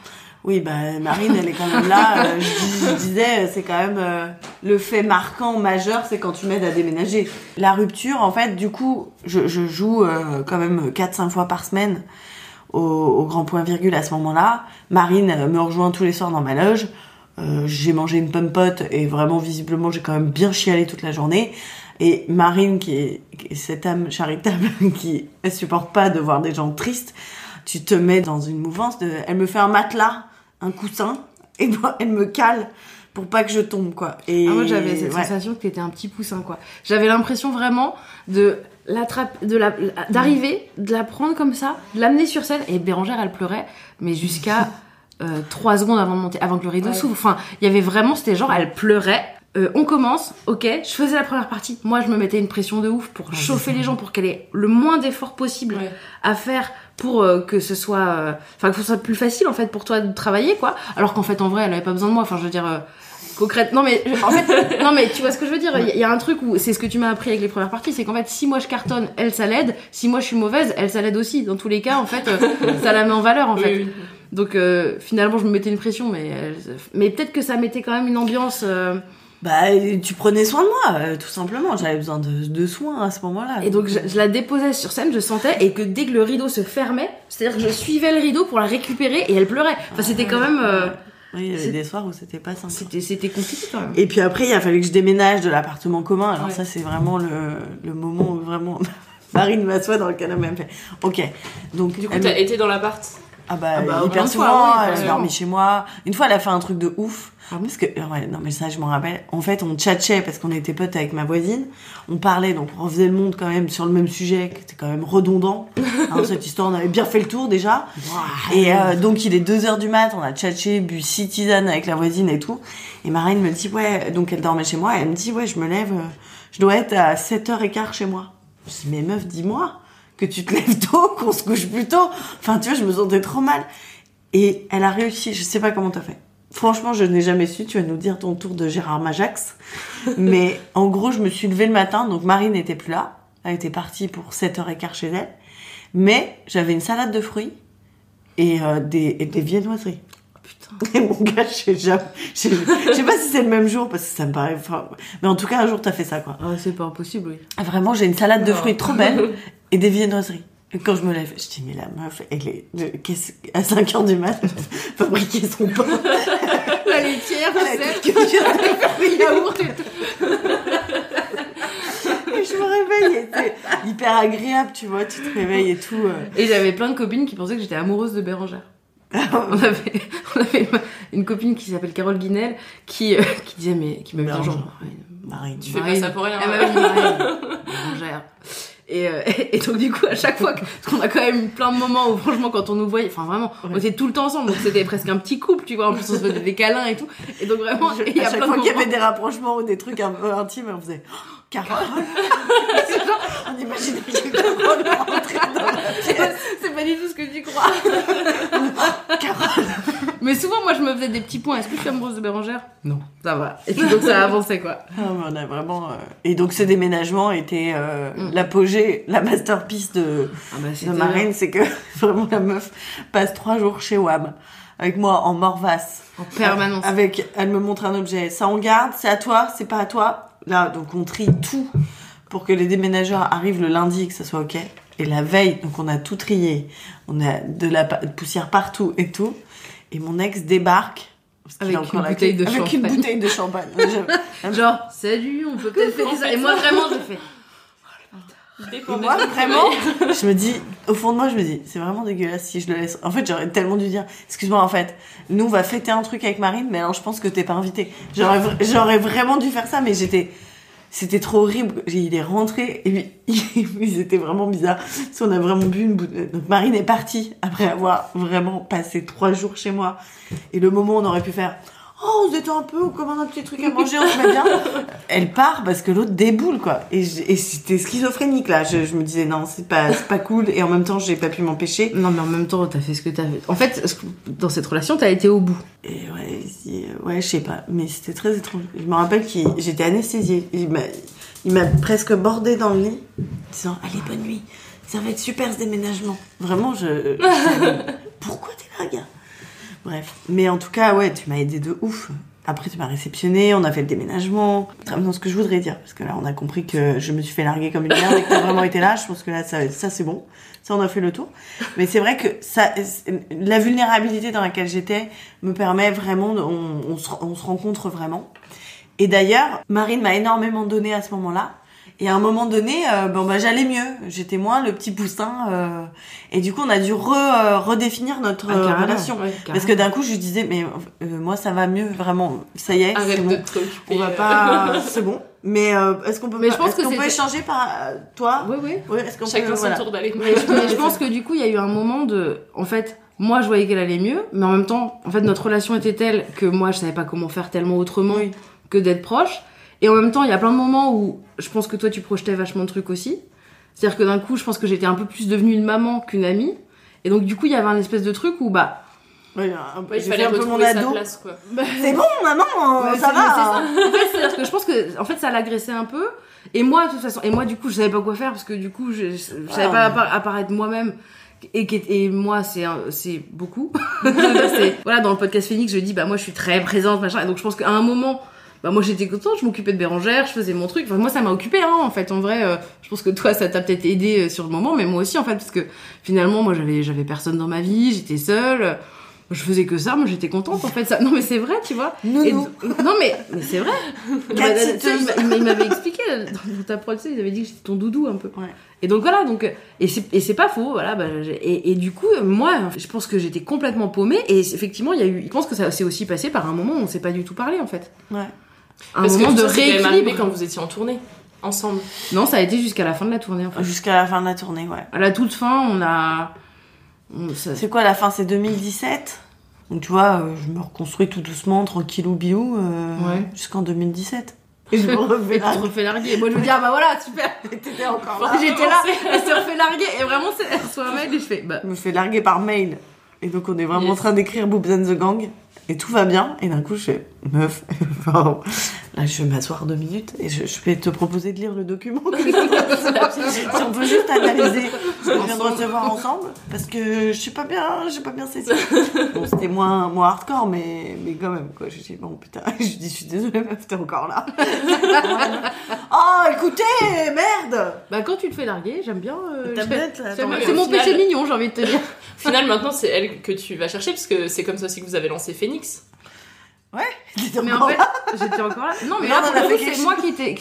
Oui, bah, Marine, elle est quand même là. euh, je, dis- je disais, c'est quand même euh, le fait marquant majeur, c'est quand tu m'aides à déménager. La rupture, en fait, du coup, je, joue euh, quand même 4-5 fois par semaine au, grand point virgule à ce moment-là. Marine euh, me rejoint tous les soirs dans ma loge. Euh, j'ai mangé une pote et vraiment, visiblement, j'ai quand même bien chialé toute la journée. Et Marine, qui est, qui est cette âme charitable [laughs] qui ne supporte pas de voir des gens tristes, tu te mets dans une mouvance de... Elle me fait un matelas, un coussin, et moi, elle me cale pour pas que je tombe, quoi. Et Ah, moi j'avais cette ouais. sensation que t'étais un petit poussin quoi. J'avais l'impression vraiment de l'attraper, de la, d'arriver, de la prendre comme ça, de l'amener sur scène et Bérangère elle pleurait, mais jusqu'à [laughs] euh, trois secondes avant de monter, avant que le rideau Ouais. s'ouvre. Enfin, il y avait vraiment, c'était genre elle pleurait. Euh, on commence, ok. Je faisais la première partie. Moi, je me mettais une pression de ouf pour chauffer les gens, pour qu'elle ait le moins d'efforts possible à faire pour euh, que ce soit, euh, enfin que ce soit plus facile en fait pour toi de travailler quoi. Alors qu'en fait en vrai, elle avait pas besoin de moi. Enfin, je veux dire. euh, Concrètement, non mais en fait, [laughs] non mais tu vois ce que je veux dire. Il y, a- il y a un truc où c'est ce que tu m'as appris avec les premières parties, c'est qu'en fait, si moi je cartonne, elle ça l'aide. Si moi je suis mauvaise, elle ça l'aide aussi. Dans tous les cas, en fait, [laughs] ça la met en valeur en Oui, fait. oui. Donc euh, finalement, je me mettais une pression, mais elle- mais peut-être que ça mettait quand même une ambiance. euh, Bah, tu prenais soin de moi, euh, tout simplement. J'avais besoin de, de soins à ce moment-là. Et donc je, je la déposais sur scène, je sentais, et que dès que le rideau se fermait, c'est-à-dire que je suivais le rideau pour la récupérer et elle pleurait. Enfin, c'était quand même. euh, Oui, il y avait des soirs où c'était pas simple. c'était c'était compliqué quand même. Et puis après, il a fallu que je déménage de l'appartement commun. Alors Ouais. ça, c'est vraiment le, le moment où vraiment [laughs] Marine m'assoit dans le canapé. Elle me fait Ok. Donc, Du coup, elle t'as été dans l'appart? Ah bah, Ah bah, hyper souvent, fois, oui, elle a dormi chez moi. Une fois, elle a fait un truc de ouf. Ah bon? Parce que, ouais, non mais ça, je m'en rappelle. En fait, on tchatchait parce qu'on était potes avec ma voisine. On parlait, donc on faisait le monde quand même sur le même sujet, qui était quand même redondant. [laughs] Hein, cette histoire, on avait bien fait le tour déjà. Et euh, donc, il est 2 heures du mat, on a tchatché, bu six tisanes avec la voisine et tout. Et Marine me dit, ouais, donc elle dormait chez moi, et elle me dit, ouais, je me lève, euh, je dois être à 7h15 chez moi. Je dis, mais meuf, dis-moi que tu te lèves tôt, [laughs] qu'on se couche plus tôt. Enfin, tu vois, je me sentais trop mal. Et elle a réussi, je sais pas comment t'as fait. Franchement, je n'ai jamais su, tu vas nous dire ton tour de Gérard Majax. [laughs] Mais en gros, je me suis levée le matin, donc Marine n'était plus là. Elle était partie pour 7h15 chez elle. Mais j'avais une salade de fruits et, euh, des, et des viennoiseries. [laughs] Et mon gars, je sais jamais. Je sais je sais pas si c'est le même jour parce que ça me paraît. enfin, Mais en tout cas, un jour, t'as fait ça, quoi. Ah, c'est pas impossible, oui. Ah, Vraiment, j'ai une salade de fruits trop belle et des viennoiseries. Et quand je me lève, je dis, mais la meuf, elle est, de- qu'est-ce- à 5 heures du mat, [laughs] fabriqué son pain. [laughs] La laitière, Elle a sel, toute culture de fruits yaourt je me réveille c'est hyper agréable, tu vois, tu te réveilles et tout. euh. Et j'avais plein de copines qui pensaient que j'étais amoureuse de Bérangère. [laughs] on avait, on avait une copine qui s'appelle Carole Guinel qui, euh, qui disait, mais qui m'avait dit genre, Marine. Tu fais pas ça pour rien. Elle m'avait dit Marine, Bérangère. Et, euh, [laughs] et donc du coup à chaque fois que, parce qu'on a quand même eu plein de moments où franchement quand on nous voyait enfin vraiment on était tout le temps ensemble donc c'était presque un petit couple tu vois en plus on se faisait des câlins et tout et donc vraiment Je- il y a chaque plein fois qu'il y avait des rapprochements ou des trucs un peu intimes, on faisait oh, Carole. [laughs] C'est genre, on imaginait Carole rentrait dans la pièce. c'est pas du tout ce que tu crois [laughs] Carole. Mais souvent moi je me faisais des petits points est-ce que je suis amoureuse de Bérangère? Non ça va et puis donc ça avançait quoi Ah, mais on a vraiment. euh, Et donc ce déménagement était euh, Mm. l'apogée, la masterpiece de, ah bah de c'était Marine, c'est que [laughs] vraiment la meuf passe trois jours chez Wam avec moi en morvasse. en permanence Avec, elle me montre un objet. Ça on garde, c'est à toi, c'est pas à toi. Là, donc on trie tout pour que les déménageurs arrivent le lundi et que ça soit ok. Et la veille, donc on a tout trié. On a de la pa- poussière partout et tout. Et mon ex débarque. Avec une bouteille clé, de avec une champagne. bouteille de champagne. [laughs] Genre salut on peut peut-être fêter ça et moi vraiment j'ai fait [laughs] Et moi, vraiment, je me dis, au fond de moi, je me dis, c'est vraiment dégueulasse si je le laisse. En fait, j'aurais tellement dû dire, excuse-moi, en fait, nous, on va fêter un truc avec Marine, mais alors je pense que t'es pas invité. J'aurais, j'aurais vraiment dû faire ça, mais j'étais, c'était trop horrible. Il est rentré, et puis, [laughs] ils étaient vraiment bizarres. On a vraiment bu une bouteille. Donc, Marine est partie après avoir vraiment passé trois jours chez moi. Et le moment où on aurait pu faire, oh, on se détend un peu, on commande un petit truc à manger, on se met bien. [laughs] Elle part parce que l'autre déboule, quoi. Et, c'était schizophrénique, là. Je, je me disais, non, c'est pas, pas cool. Et en même temps, j'ai pas pu m'empêcher. Non, mais en même temps, t'as fait ce que t'as fait. En fait, dans cette relation, t'as été au bout. Et ouais, si- ouais, je sais pas. Mais c'était très étrange. Je me rappelle que j'étais anesthésiée. Il m'a, presque bordé dans le lit, disant, allez, bonne nuit. Ça va être super ce déménagement. Vraiment, je. je- [laughs] Pourquoi t'es là, gars? Bref. Mais en tout cas, ouais, tu m'as aidé de ouf. Après, tu m'as réceptionné, on a fait le déménagement. Vraiment ce que je voudrais dire. Parce que là, on a compris que je me suis fait larguer comme une merde et que t'as vraiment été là. Je pense que là, ça, ça c'est bon. Ça, on a fait le tour. Mais c'est vrai que ça, la vulnérabilité dans laquelle j'étais me permet vraiment, on se rencontre vraiment. Et d'ailleurs, Marine m'a énormément donné à ce moment-là. Et à un moment donné, euh, bon bah j'allais mieux. J'étais moins le petit poussin. euh, et du coup, on a dû re, euh, redéfinir notre Ah, euh, relation. ouais, Parce que d'un coup, je disais, mais euh, moi, ça va mieux, vraiment. Ça y est, Arrête c'est bon. On va euh. pas, [laughs] c'est bon. Mais euh, est-ce qu'on peut, Mais pas- je pense est-ce que qu'on peut échanger par toi? Oui, oui. Oui, est-ce qu'on Chacun peut, son voilà. tour d'aller. Mais je, mais je pense [laughs] que du coup, il y a eu un moment de. En fait, moi, je voyais qu'elle allait mieux, mais en même temps, en fait, notre relation était telle que moi, je savais pas comment faire tellement autrement Oui. que d'être proche. Et en même temps, il y a plein de moments où je pense que toi, tu projetais vachement de trucs aussi. C'est-à-dire que d'un coup, je pense que j'étais un peu plus devenue une maman qu'une amie. Et donc, du coup, il y avait un espèce de truc où, bah. Ouais, un peu- il j'ai fallait un peu mon ado. place, quoi. C'est bon, maman, Ouais, ça va. c'est. En fait, c'est-à-dire que je pense que, en fait, ça l'agressait un peu. Et moi, de toute façon, et moi, du coup, je savais pas quoi faire parce que du coup, je, je savais Ah. pas appara- apparaître moi-même. Et, et moi, c'est c'est beaucoup. [laughs] Voilà, dans le podcast Phoenix, je dis, bah, moi, je suis très présente, machin. Et donc, je pense qu'à un moment, bah, moi, j'étais contente, je m'occupais de Bérangère, je faisais mon truc. Enfin, moi, ça m'a occupé, hein, en fait. En vrai, euh, je pense que toi, ça t'a peut-être aidé euh, sur le moment, mais moi aussi, en fait, parce que finalement, moi, j'avais, j'avais personne dans ma vie, j'étais seule. Je faisais que ça, moi j'étais contente en fait. Ça... Non mais c'est vrai, tu vois. Et d- Non mais, mais c'est vrai. [laughs] Bah, il m'avait expliqué euh, dans ta prod, tu sais, il avait dit que j'étais ton doudou un peu. Ouais. Et donc voilà, donc et c'est et c'est pas faux, voilà. Bah, et, et du coup, moi, je pense que j'étais complètement paumée. Et effectivement, il y a eu. Je pense que ça s'est aussi passé par un moment où on s'est pas du tout parlé en fait. Ouais. Un Parce que moment tout de rééquilibre. quand vous étiez en tournée, ensemble. Non, ça a été jusqu'à la fin de la tournée en fait. Jusqu'à la fin de la tournée, ouais. À la toute fin, on a. ça- C'est quoi la fin C'est 2017 Donc tu vois, euh, je me reconstruis tout doucement, tranquillou biou, euh, Ouais. jusqu'en 2017. Et [laughs] je me refais Et larguer. Moi, je me dis, ah bah voilà, super. [laughs] T'étais encore là. J'étais là, [laughs] elle se refait larguer. Et vraiment, c'est- elle reçoit un mail et je fais, bah. Je me fais larguer par mail. Et donc on est vraiment Yes. en train d'écrire Boobs and the Gang. Et tout va bien. Et d'un coup, je fais meuf. [laughs] Là, je vais m'asseoir deux minutes et je, je vais te proposer de lire le document. si on peut juste analyser ce qu'on vient de recevoir ensemble. Parce que je suis pas bien, j'ai pas bien saisi. Bon, c'était moins, moins hardcore, mais, mais quand même, quoi. Je dis, bon, putain, [laughs] je dis, je suis désolée, meuf, t'es encore là. [laughs] oh, écoutez, merde! Bah, quand tu te fais larguer, j'aime bien. euh, je- c'est mon- péché mignon, j'ai envie de te dire. Au final, maintenant, c'est elle que tu vas chercher, parce que c'est comme ça aussi que vous avez lancé Phoenix. Ouais, Mais en fait, j'étais encore là. Non, mais là, on pour a fait c'est moi qui étais.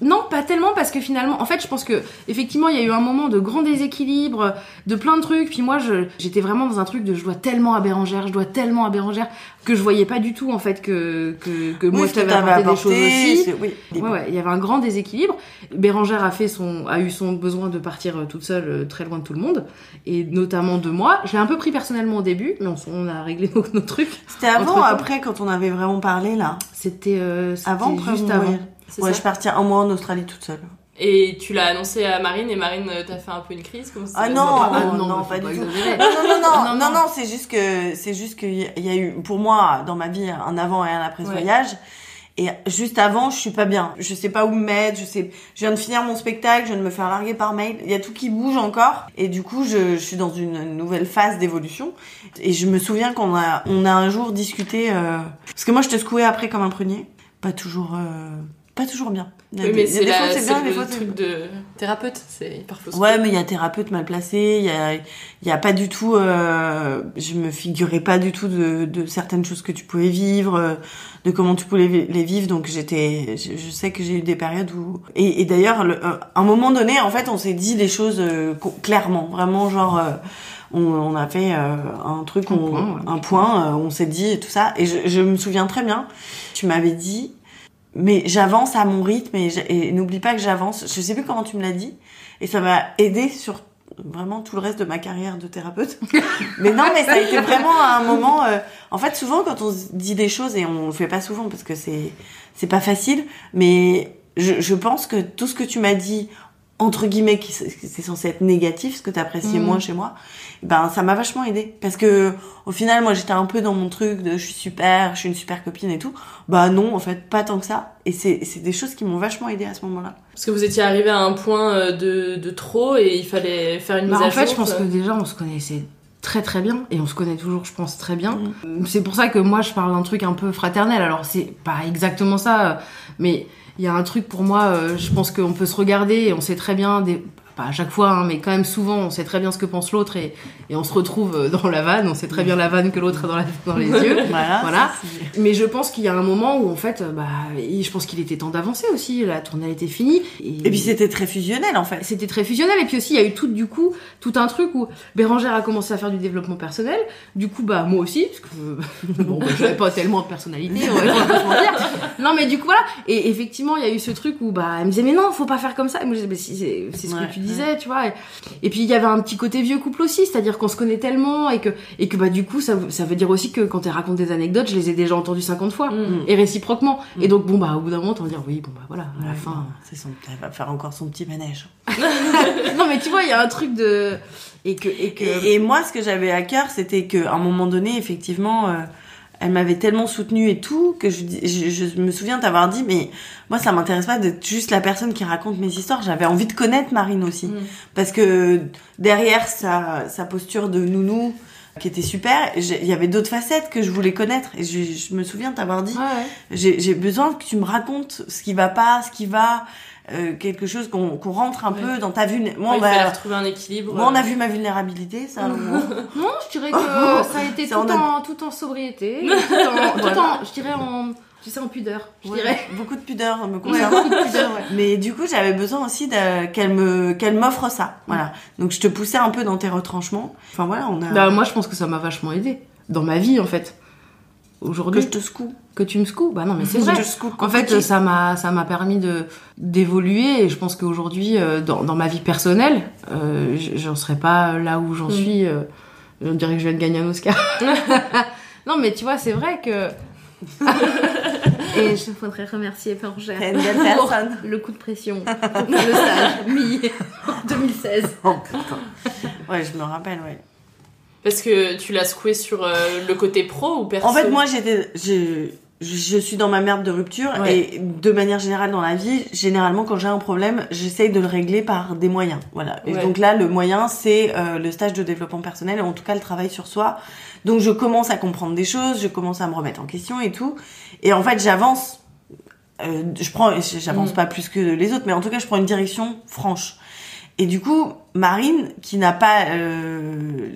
Non, pas tellement parce que finalement, en fait, je pense que effectivement, il y a eu un moment de grand déséquilibre, de plein de trucs. Puis moi, je, j'étais vraiment dans un truc de je dois tellement à Bérangère, je dois tellement à Bérangère que je voyais pas du tout en fait que que, que moi je t'avais apporté, des choses aussi. oui, Ouais, ouais, il y avait un grand déséquilibre. Bérangère a fait son, a eu son besoin de partir euh, toute seule, euh, très loin de tout le monde, et notamment de moi. Je l'ai un peu pris personnellement au début, mais on, on a réglé [laughs] nos, nos trucs. C'était avant après quand on avait vraiment parlé là? C'était euh, c'était Avant, juste avant. Ouais, ça je partie un mois en Australie toute seule. Et tu l'as annoncé à Marine, et Marine euh, t'a fait un peu une crise comment ça Ah non, Ah, [laughs] non, non, non, pas pas du tout. Non, non, non, non, Non, c'est juste que, c'est juste qu'il y a- il y a eu, pour moi, dans ma vie, un avant et un après ce Ouais. voyage. Et juste avant, je suis pas bien. Je sais pas où me mettre, je sais, je viens de finir mon spectacle, je viens de me faire larguer par mail. Il y a tout qui bouge encore. Et du coup, je, je suis dans une nouvelle phase d'évolution. Et je me souviens qu'on a, on a un jour discuté, euh, parce que moi, je te secouais après comme un prunier. Pas toujours, euh, pas toujours bien. Oui, mais c'est des fois, c'est bien, des le fois, c'est truc de thérapeute, c'est parfois. Ouais, mais il y a thérapeute mal placé, il y a, il y a pas du tout, euh, je me figurais pas du tout de, de certaines choses que tu pouvais vivre, euh, de comment tu pouvais les vivre, donc j'étais, je, je sais que j'ai eu des périodes où, et, et d'ailleurs, le- euh, à un moment donné, en fait, on s'est dit les choses euh, clairement, vraiment, genre, euh, on, on a fait euh, un truc, Un on- point, ouais. un point, euh, on s'est dit tout ça, et je, je me souviens très bien, tu m'avais dit, mais j'avance à mon rythme et, n'oublie pas que j'avance. Je sais plus comment tu me l'as dit et ça m'a aidé sur vraiment tout le reste de ma carrière de thérapeute. [laughs] mais non, mais ça a été vraiment un moment. euh, en fait, souvent quand on dit des choses et on le fait pas souvent parce que c'est c'est pas facile, mais je, je pense que tout ce que tu m'as dit entre guillemets qui c'est censé être négatif, ce que tu appréciais Mhm. moins chez moi, ben ça m'a vachement aidé parce que au final moi j'étais un peu dans mon truc de je suis super, je suis une super copine et tout. Bah non, en fait, pas tant que ça et c'est c'est des choses qui m'ont vachement aidé à ce moment-là. Parce que vous étiez arrivé à un point euh, de, de trop et il fallait faire une mise Bah, à en fait, jour, je pense quoi. que déjà, on se connaissait très très bien et on se connaît toujours, je pense, très bien. Mm. C'est pour ça que moi, je parle d'un truc un peu fraternel. Alors, c'est pas exactement ça, euh, mais il y a un truc pour moi, euh, je pense qu'on peut se regarder et on sait très bien, des... pas à chaque fois, hein, mais quand même souvent, on sait très bien ce que pense l'autre et, et on se retrouve euh, dans la vanne, on sait très bien la vanne que l'autre a dans, la- dans les yeux. Voilà, [laughs] voilà. ça, c'est- Mais je pense qu'il y a un moment où, en fait, euh, bah, je pense qu'il était temps d'avancer aussi. La tournée était finie. Et puis c'était très fusionnel en fait. C'était très fusionnel. Et puis aussi, il y a eu tout, du coup, tout un truc où Bérangère a commencé à faire du développement personnel. Du coup, bah, moi aussi, parce que, [laughs] bon, bah, j'avais pas tellement de personnalité, on va pas se mentir. Non, mais du coup, voilà. Et effectivement, il y a eu ce truc où, bah, elle me disait, mais non, faut pas faire comme ça. Et moi, je disais, mais si, c'est ce Ouais, que tu disais, tu vois. Et, et puis, il y avait un petit côté vieux couple aussi, c'est-à-dire qu'on se connaît tellement et que, et que, bah, du coup, ça, ça veut dire aussi que quand elle raconte des anecdotes, je les ai déjà entendues 50 fois. Mm. Et réciproquement. Et donc, bon, bah, au bout d'un moment, t'en dire, oui, bon, bah, voilà, à la fin. c'est son, elle va faire encore son petit manège. [laughs] non, mais tu vois, il y a un truc de. Et que. Et, que... Et, et moi, ce que j'avais à cœur, c'était qu'à un moment donné, effectivement, euh, elle m'avait tellement soutenue et tout que je, dis- je, je me souviens t'avoir dit, mais moi, ça m'intéresse pas d'être juste la personne qui raconte mes histoires. J'avais envie de connaître Marine aussi, Mm. parce que derrière sa, sa posture de nounou qui était super, il y avait d'autres facettes que je voulais connaître. Et je, je me souviens t'avoir dit, Ouais, ouais. j'ai j'ai besoin que tu me racontes ce qui va pas, ce qui va, euh, quelque chose qu'on rentre un Ouais. peu dans ta vue. Moi, Ouais, on va- retrouver un équilibre. moi, on a vu ma vulnérabilité, ça. [laughs] Non, je dirais que [laughs] ça a été C'est tout en en, tout en sobriété, [laughs] tout en, tout Voilà. en- je dirais en, tu sais, en pudeur, je Ouais, dirais. beaucoup de pudeur me Ouais, concernant. beaucoup de pudeur, ouais. Mais du coup, j'avais besoin aussi qu'elle me qu'elle m'offre ça. Voilà. Donc je te poussais un peu dans tes retranchements. Enfin voilà, on a Bah, moi, je pense que ça m'a vachement aidé dans ma vie, en fait. Aujourd'hui, que je te secoue. Que tu me secoues, bah non, mais c'est [laughs] Je vrai. En fait, ça m'a, ça m'a permis de d'évoluer et je pense qu'aujourd'hui, euh, dans, dans ma vie personnelle, euh, j'en serais pas là où j'en Mm. suis. euh, on dirait que je viens de gagner un Oscar. [laughs] non, mais tu vois, c'est vrai que. [laughs] et je voudrais remercier belle pour le coup de pression pour le stage mi 2016. Oh putain. Ouais, je me rappelle, ouais. Parce que tu l'as secoué sur euh, le côté pro ou perso En fait, moi, j'étais, je, je suis dans ma merde de rupture Ouais. et de manière générale dans la vie, généralement, quand j'ai un problème, j'essaye de le régler par des moyens. Voilà. Et Ouais. donc là, le moyen, c'est euh, le stage de développement personnel, et en tout cas le travail sur soi. Donc je commence à comprendre des choses, je commence à me remettre en question et tout. Et en fait, j'avance. Euh, je prends, j'avance Mm. pas plus que les autres, mais en tout cas, je prends une direction franche. Et du coup, Marine, qui n'a pas euh,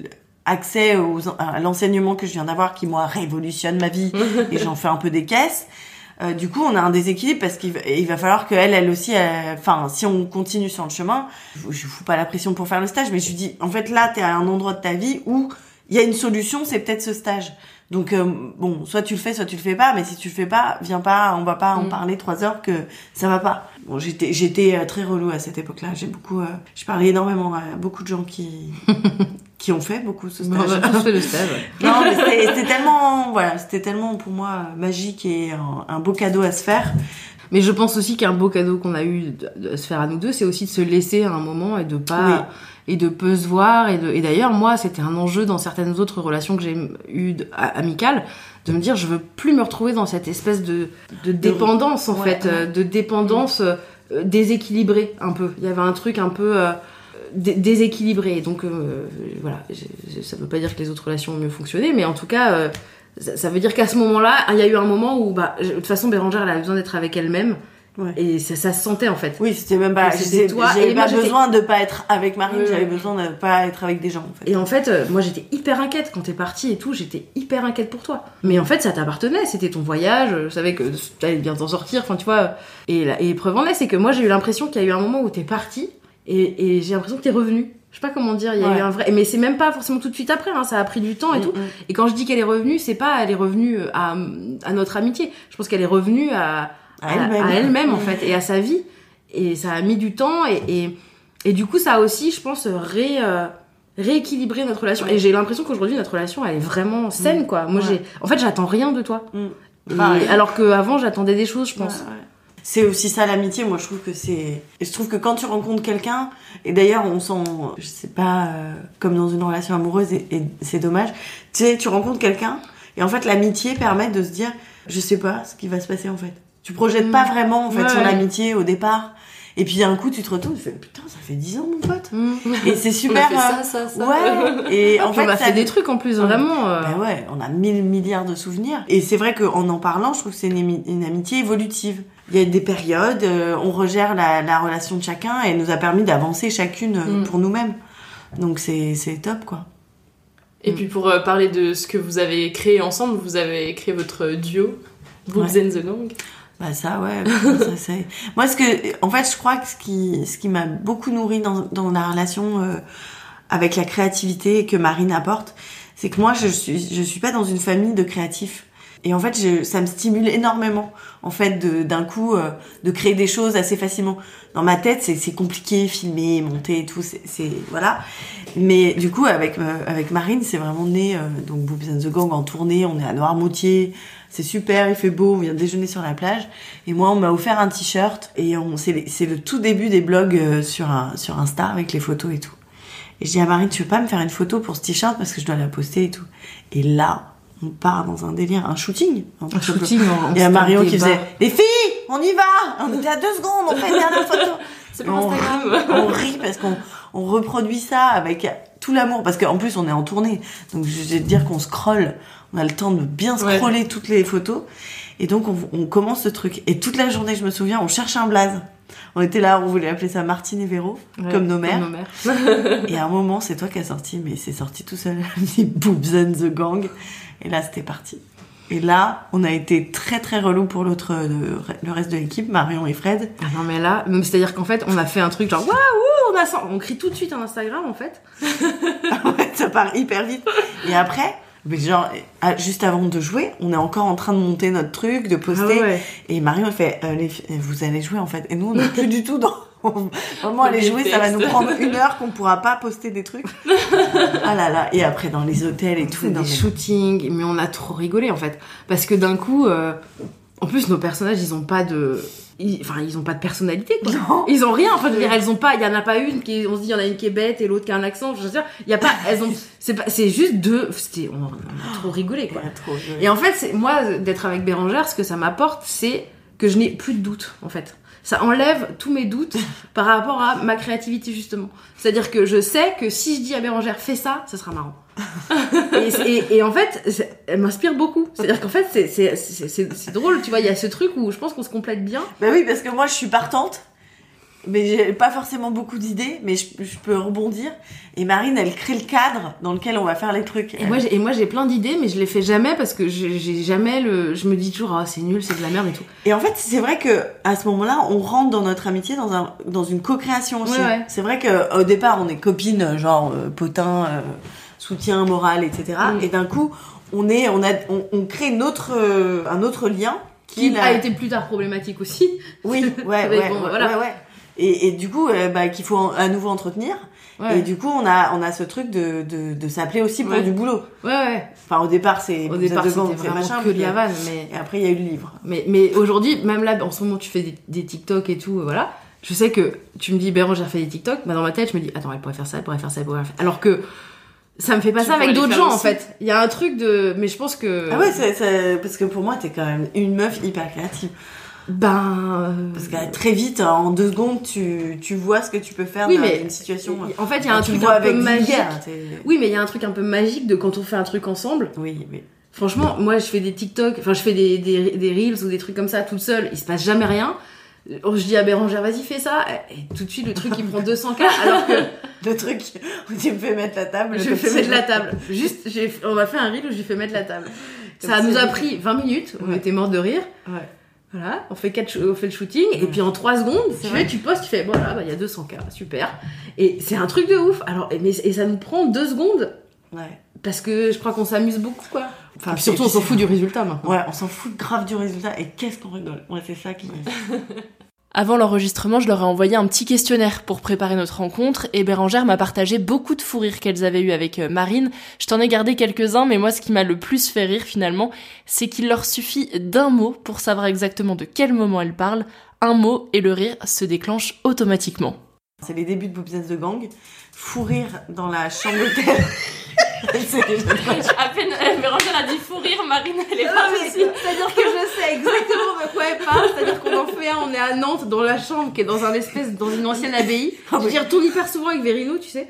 accès aux, à l'enseignement que je viens d'avoir, qui moi révolutionne ma vie, [laughs] et j'en fais un peu des caisses. euh, du coup, on a un déséquilibre parce qu'il va, il va falloir qu'elle, elle aussi, enfin, si on continue sur le chemin, je, je fous pas la pression pour faire le stage, mais je lui dis, en fait, là, t'es à un endroit de ta vie où il y a une solution, c'est peut-être ce stage. Donc euh, bon, soit tu le fais, soit tu le fais pas, mais si tu le fais pas, viens pas, on va pas en Mm. parler trois heures que ça va pas. Bon, j'étais j'étais euh, très relou à cette époque-là. J'ai beaucoup, euh, je parlais énormément à beaucoup de gens qui [laughs] qui ont fait beaucoup ce Bon, stage. on a tous fait le stage. [laughs] non, mais c'était tellement, voilà, c'était tellement pour moi magique et un, un beau cadeau à se faire. Mais je pense aussi qu'un beau cadeau qu'on a eu de, se faire à nous deux, c'est aussi de se laisser à un moment et de pas et de peu se voir et de et d'ailleurs moi c'était un enjeu dans certaines autres relations que j'ai eues amicales de me dire je veux plus me retrouver dans cette espèce de de dépendance en Ouais, fait euh, de dépendance euh, déséquilibrée un peu. Il y avait un truc un peu euh, déséquilibré. Donc euh, voilà, ça veut pas dire que les autres relations ont mieux fonctionné, mais en tout cas, euh, ça, ça veut dire qu'à ce moment-là, il y a eu un moment où, bah, je- de toute façon, Bérangère, elle avait besoin d'être avec elle-même. Ouais. Et ça, ça se sentait en fait. Oui, c'était même pas, c'était toi, j'avais pas besoin de pas être avec Marine, j'avais besoin de pas être avec des gens. En fait. Et en fait, euh, moi j'étais hyper inquiète quand t'es partie et tout, j'étais hyper inquiète pour toi. Mais en fait, ça t'appartenait, c'était ton voyage, je savais que t'allais bien t'en sortir, enfin tu vois. Et, la, et preuve en est, c'est que moi j'ai eu l'impression qu'il y a eu un moment où t'es partie et, et j'ai l'impression que t'es revenue. Je sais pas comment dire, il y a Ouais. eu un vrai. Mais c'est même pas forcément tout de suite après, hein, ça a pris du temps et Mm, tout. mm. Et quand je dis qu'elle est revenue, c'est pas elle est revenue à, à notre amitié. Je pense qu'elle est revenue à, À elle-même. elle-même, en fait, et à sa vie. Et ça a mis du temps et, et, Et du coup, ça a aussi, je pense, ré, euh, rééquilibré notre relation. Et j'ai l'impression qu'aujourd'hui, notre relation, elle est vraiment saine, Mm. quoi. Moi, Ouais. j'ai, en fait, j'attends rien de toi. Et- Pareil. alors qu'avant, j'attendais des choses, je pense. C'est aussi ça l'amitié, moi je trouve que c'est... Je trouve que quand tu rencontres quelqu'un, et d'ailleurs on sent, je sais pas, euh, comme dans une relation amoureuse, et, et c'est dommage, tu sais, tu rencontres quelqu'un, et en fait l'amitié permet de se dire, je sais pas ce qui va se passer en fait. Tu projettes pas vraiment en fait Ouais, sur ouais. l'amitié au départ, et puis d'un coup tu te retournes, tu fais, putain ça fait 10 ans mon pote. Et c'est [laughs] super... On a fait euh, ça, ça, ça. Ouais, et [laughs] en fait on a ça- fait des trucs en plus, vraiment. euh. ben ouais, on a mille milliards de souvenirs. Et c'est vrai qu'en en parlant, je trouve que c'est une amitié évolutive. Il y a des périodes, euh, on regère la, la relation de chacun et elle nous a permis d'avancer chacune euh, Mm. pour nous-mêmes. Donc c'est c'est top, quoi. Et puis pour euh, parler de ce que vous avez créé ensemble, vous avez créé votre duo, Boobs Ouais. and the Long. Bah ça, ouais. [laughs] ça, Moi, ce que, en fait, je crois que ce qui, ce qui m'a beaucoup nourri dans, dans la relation euh, avec la créativité que Marine apporte, c'est que moi, je suis, je suis pas dans une famille de créatifs. Et en fait, je, ça me stimule énormément, en fait, d'un coup, euh, de créer des choses assez facilement. Dans ma tête, c'est compliqué, filmer, monter et tout, c'est voilà. Mais du coup, avec euh, avec Marine, c'est vraiment né. euh, donc Boobs and the Gang en tournée, on est à Noirmoutier, c'est super, il fait beau, on vient déjeuner sur la plage. Et moi, on m'a offert un t-shirt et on c'est le tout début des blogs euh, sur un sur Insta avec les photos et tout. Et je dis à Marine, tu veux pas me faire une photo pour ce t-shirt parce que je dois la poster et tout. Et là, on part dans un délire, un shooting. Un shooting, on- on Il y a Marion qui faisait, les filles, on y va! On était à deux secondes, on fait une dernière photo. [laughs] C'est pour Instagram. On rit parce qu'on on reproduit ça avec tout l'amour. Parce qu'en plus, on est en tournée. Donc, je vais te dire qu'on scrolle. On a le temps de bien Ouais. scroller toutes les photos. Et donc, on, on commence ce truc. Et toute la journée, je me souviens, on cherche un blaze. On était là, on voulait appeler ça Martine et Véro, Ouais, comme nos mères. comme nos mères. et à un moment, c'est toi qui as sorti, mais c'est sorti tout seul. [laughs] Boobs and the Gang. Et là, c'était parti. Et là, on a été très très relou pour l'autre, le, le reste de l'équipe, Marion et Fred. Ah non mais là, c'est-à-dire qu'en fait, on a fait un truc genre waouh, on a on crie tout de suite en Instagram en fait. [laughs] Ouais, ça part hyper vite. Et après, mais genre, ah, juste avant de jouer, on est encore en train de monter notre truc, de poster. Ah ouais. Et Marion, elle fait, euh, les filles, vous allez jouer en fait. Et nous, on n'est plus du tout dans. [laughs] Vraiment, aller Dans jouer, ça va nous prendre une heure qu'on pourra pas poster des trucs. ah là là. Et après, dans les hôtels et tout. Non, des mais- shootings, mais on a trop rigolé en fait. Parce que d'un coup, euh, en plus, nos personnages, ils ont pas de. ils- Enfin, ils ont pas de personnalité quoi. Ils ont rien. Enfin, je veux dire, elles ont pas. Il y en a pas une qui. On se dit, il y en a une qui est bête et l'autre qui a un accent. Je veux dire, il y a pas. Elles ont. C'est pas. C'est juste deux. C'était. On, a trop rigolé quoi. Trop. Et en fait, moi d'être avec Bérangère, ce que ça m'apporte, c'est que je n'ai plus de doutes en fait. Ça enlève tous mes doutes par rapport à ma créativité justement. C'est-à-dire que je sais que si je dis à Bérangère fais ça, ça sera marrant. [laughs] et, et- et en fait, elle m'inspire beaucoup. C'est-à-dire qu'en fait, c'est- drôle, tu vois, il y a ce truc où je pense qu'on se complète bien. Bah oui, parce que moi, je suis partante. Mais j'ai pas forcément beaucoup d'idées, mais je, je peux rebondir. Et Marine, elle crée le cadre dans lequel on va faire les trucs. Et moi, j'ai- et moi, j'ai plein d'idées, mais je les fais jamais parce que j'ai jamais le. Je me dis toujours, ah, c'est nul, c'est de la merde et tout. Et en fait, c'est vrai que à ce moment-là, on rentre dans notre amitié dans un dans une co-création aussi. Ouais, ouais. C'est vrai que au départ, on est copines, genre euh, potin, euh, soutien moral, etc. Mm. Et d'un coup, on est, on a, on, on crée notre euh, un autre lien Qui a été plus tard problématique aussi. [laughs] Oui, ouais, [laughs] ouais, bon, ouais, voilà. ouais. Et, et du coup, euh, bah, qu'il faut à nouveau entretenir. Ouais. Et du coup, on a, on a ce truc de, de, de s'appeler aussi pour Ouais. du boulot. Ouais, ouais. Enfin, au départ, c'est Au départ, c'était machin, que de la vanne, mais. Et après, il y a eu le livre. Mais, mais aujourd'hui, même là, en ce moment, tu fais des, des TikTok et tout, euh, voilà. Je sais que tu me dis, Bérangère fait des TikTok, bah dans ma tête, je me dis, attends, elle pourrait faire ça, elle pourrait faire ça, elle pourrait faire. Alors que ça me fait pas Tu ça avec d'autres gens, en fait. Il y a un truc de. Mais je pense que. Ah ouais, c'est, c'est- parce que pour moi, t'es quand même une meuf hyper créative. Ben. euh, Parce que très vite, en deux secondes, tu, tu vois ce que tu peux faire Oui, dans mais une situation. En fait, il y a un truc un peu avec magique. Vulgaire, t'es- Oui, mais il y a un truc un peu magique de quand on fait un truc ensemble. Oui, oui. Franchement, moi, je fais des TikTok, enfin, je fais des, des, des Reels ou des trucs comme ça toute seule. Il se passe jamais rien. Je dis à Bérangère, vas-y, fais ça. Et tout de suite, le truc, il prend 200 k alors que [laughs] Le truc où tu me fais mettre la table. je fais mettre la table. Juste, j'ai- on a fait un reel où j'ai fait mettre la table. Ça nous a pris 20 minutes, on Ouais. était morts de rire. Ouais. Voilà, on fait, quatre, on fait le shooting, et puis en 3 secondes, tu, fais, tu postes, tu fais, voilà, bah, il y a 200 k super. Et c'est un truc de ouf. Alors, et, mais, et ça nous prend 2 secondes, Ouais. parce que je crois qu'on s'amuse beaucoup, quoi. Enfin, et puis surtout, on s'en fout du résultat maintenant. Ouais, on s'en fout grave du résultat. Et qu'est-ce qu'on rigole? Ouais, c'est ça qui. [laughs] Avant l'enregistrement, je leur ai envoyé un petit questionnaire pour préparer notre rencontre et Bérangère m'a partagé beaucoup de fous rires qu'elles avaient eu avec euh, Marine. Je t'en ai gardé quelques-uns, mais moi ce qui m'a le plus fait rire finalement, c'est qu'il leur suffit d'un mot pour savoir exactement de quel moment elles parlent. Un mot et le rire se déclenche automatiquement. C'est les débuts de Bobsens de Gang. Fou rire dans la chambre d'hôtel. [laughs] [laughs] à peine euh, Bérangère a dit fou rire, Marine elle est mais C'est-à-dire que je sais exactement de quoi elle parle. C'est-à-dire qu'on en fait un, on est à Nantes, dans la chambre qui est dans un espèce, dans une ancienne abbaye. [laughs] J'y retourne hyper souvent avec Vérino, tu sais.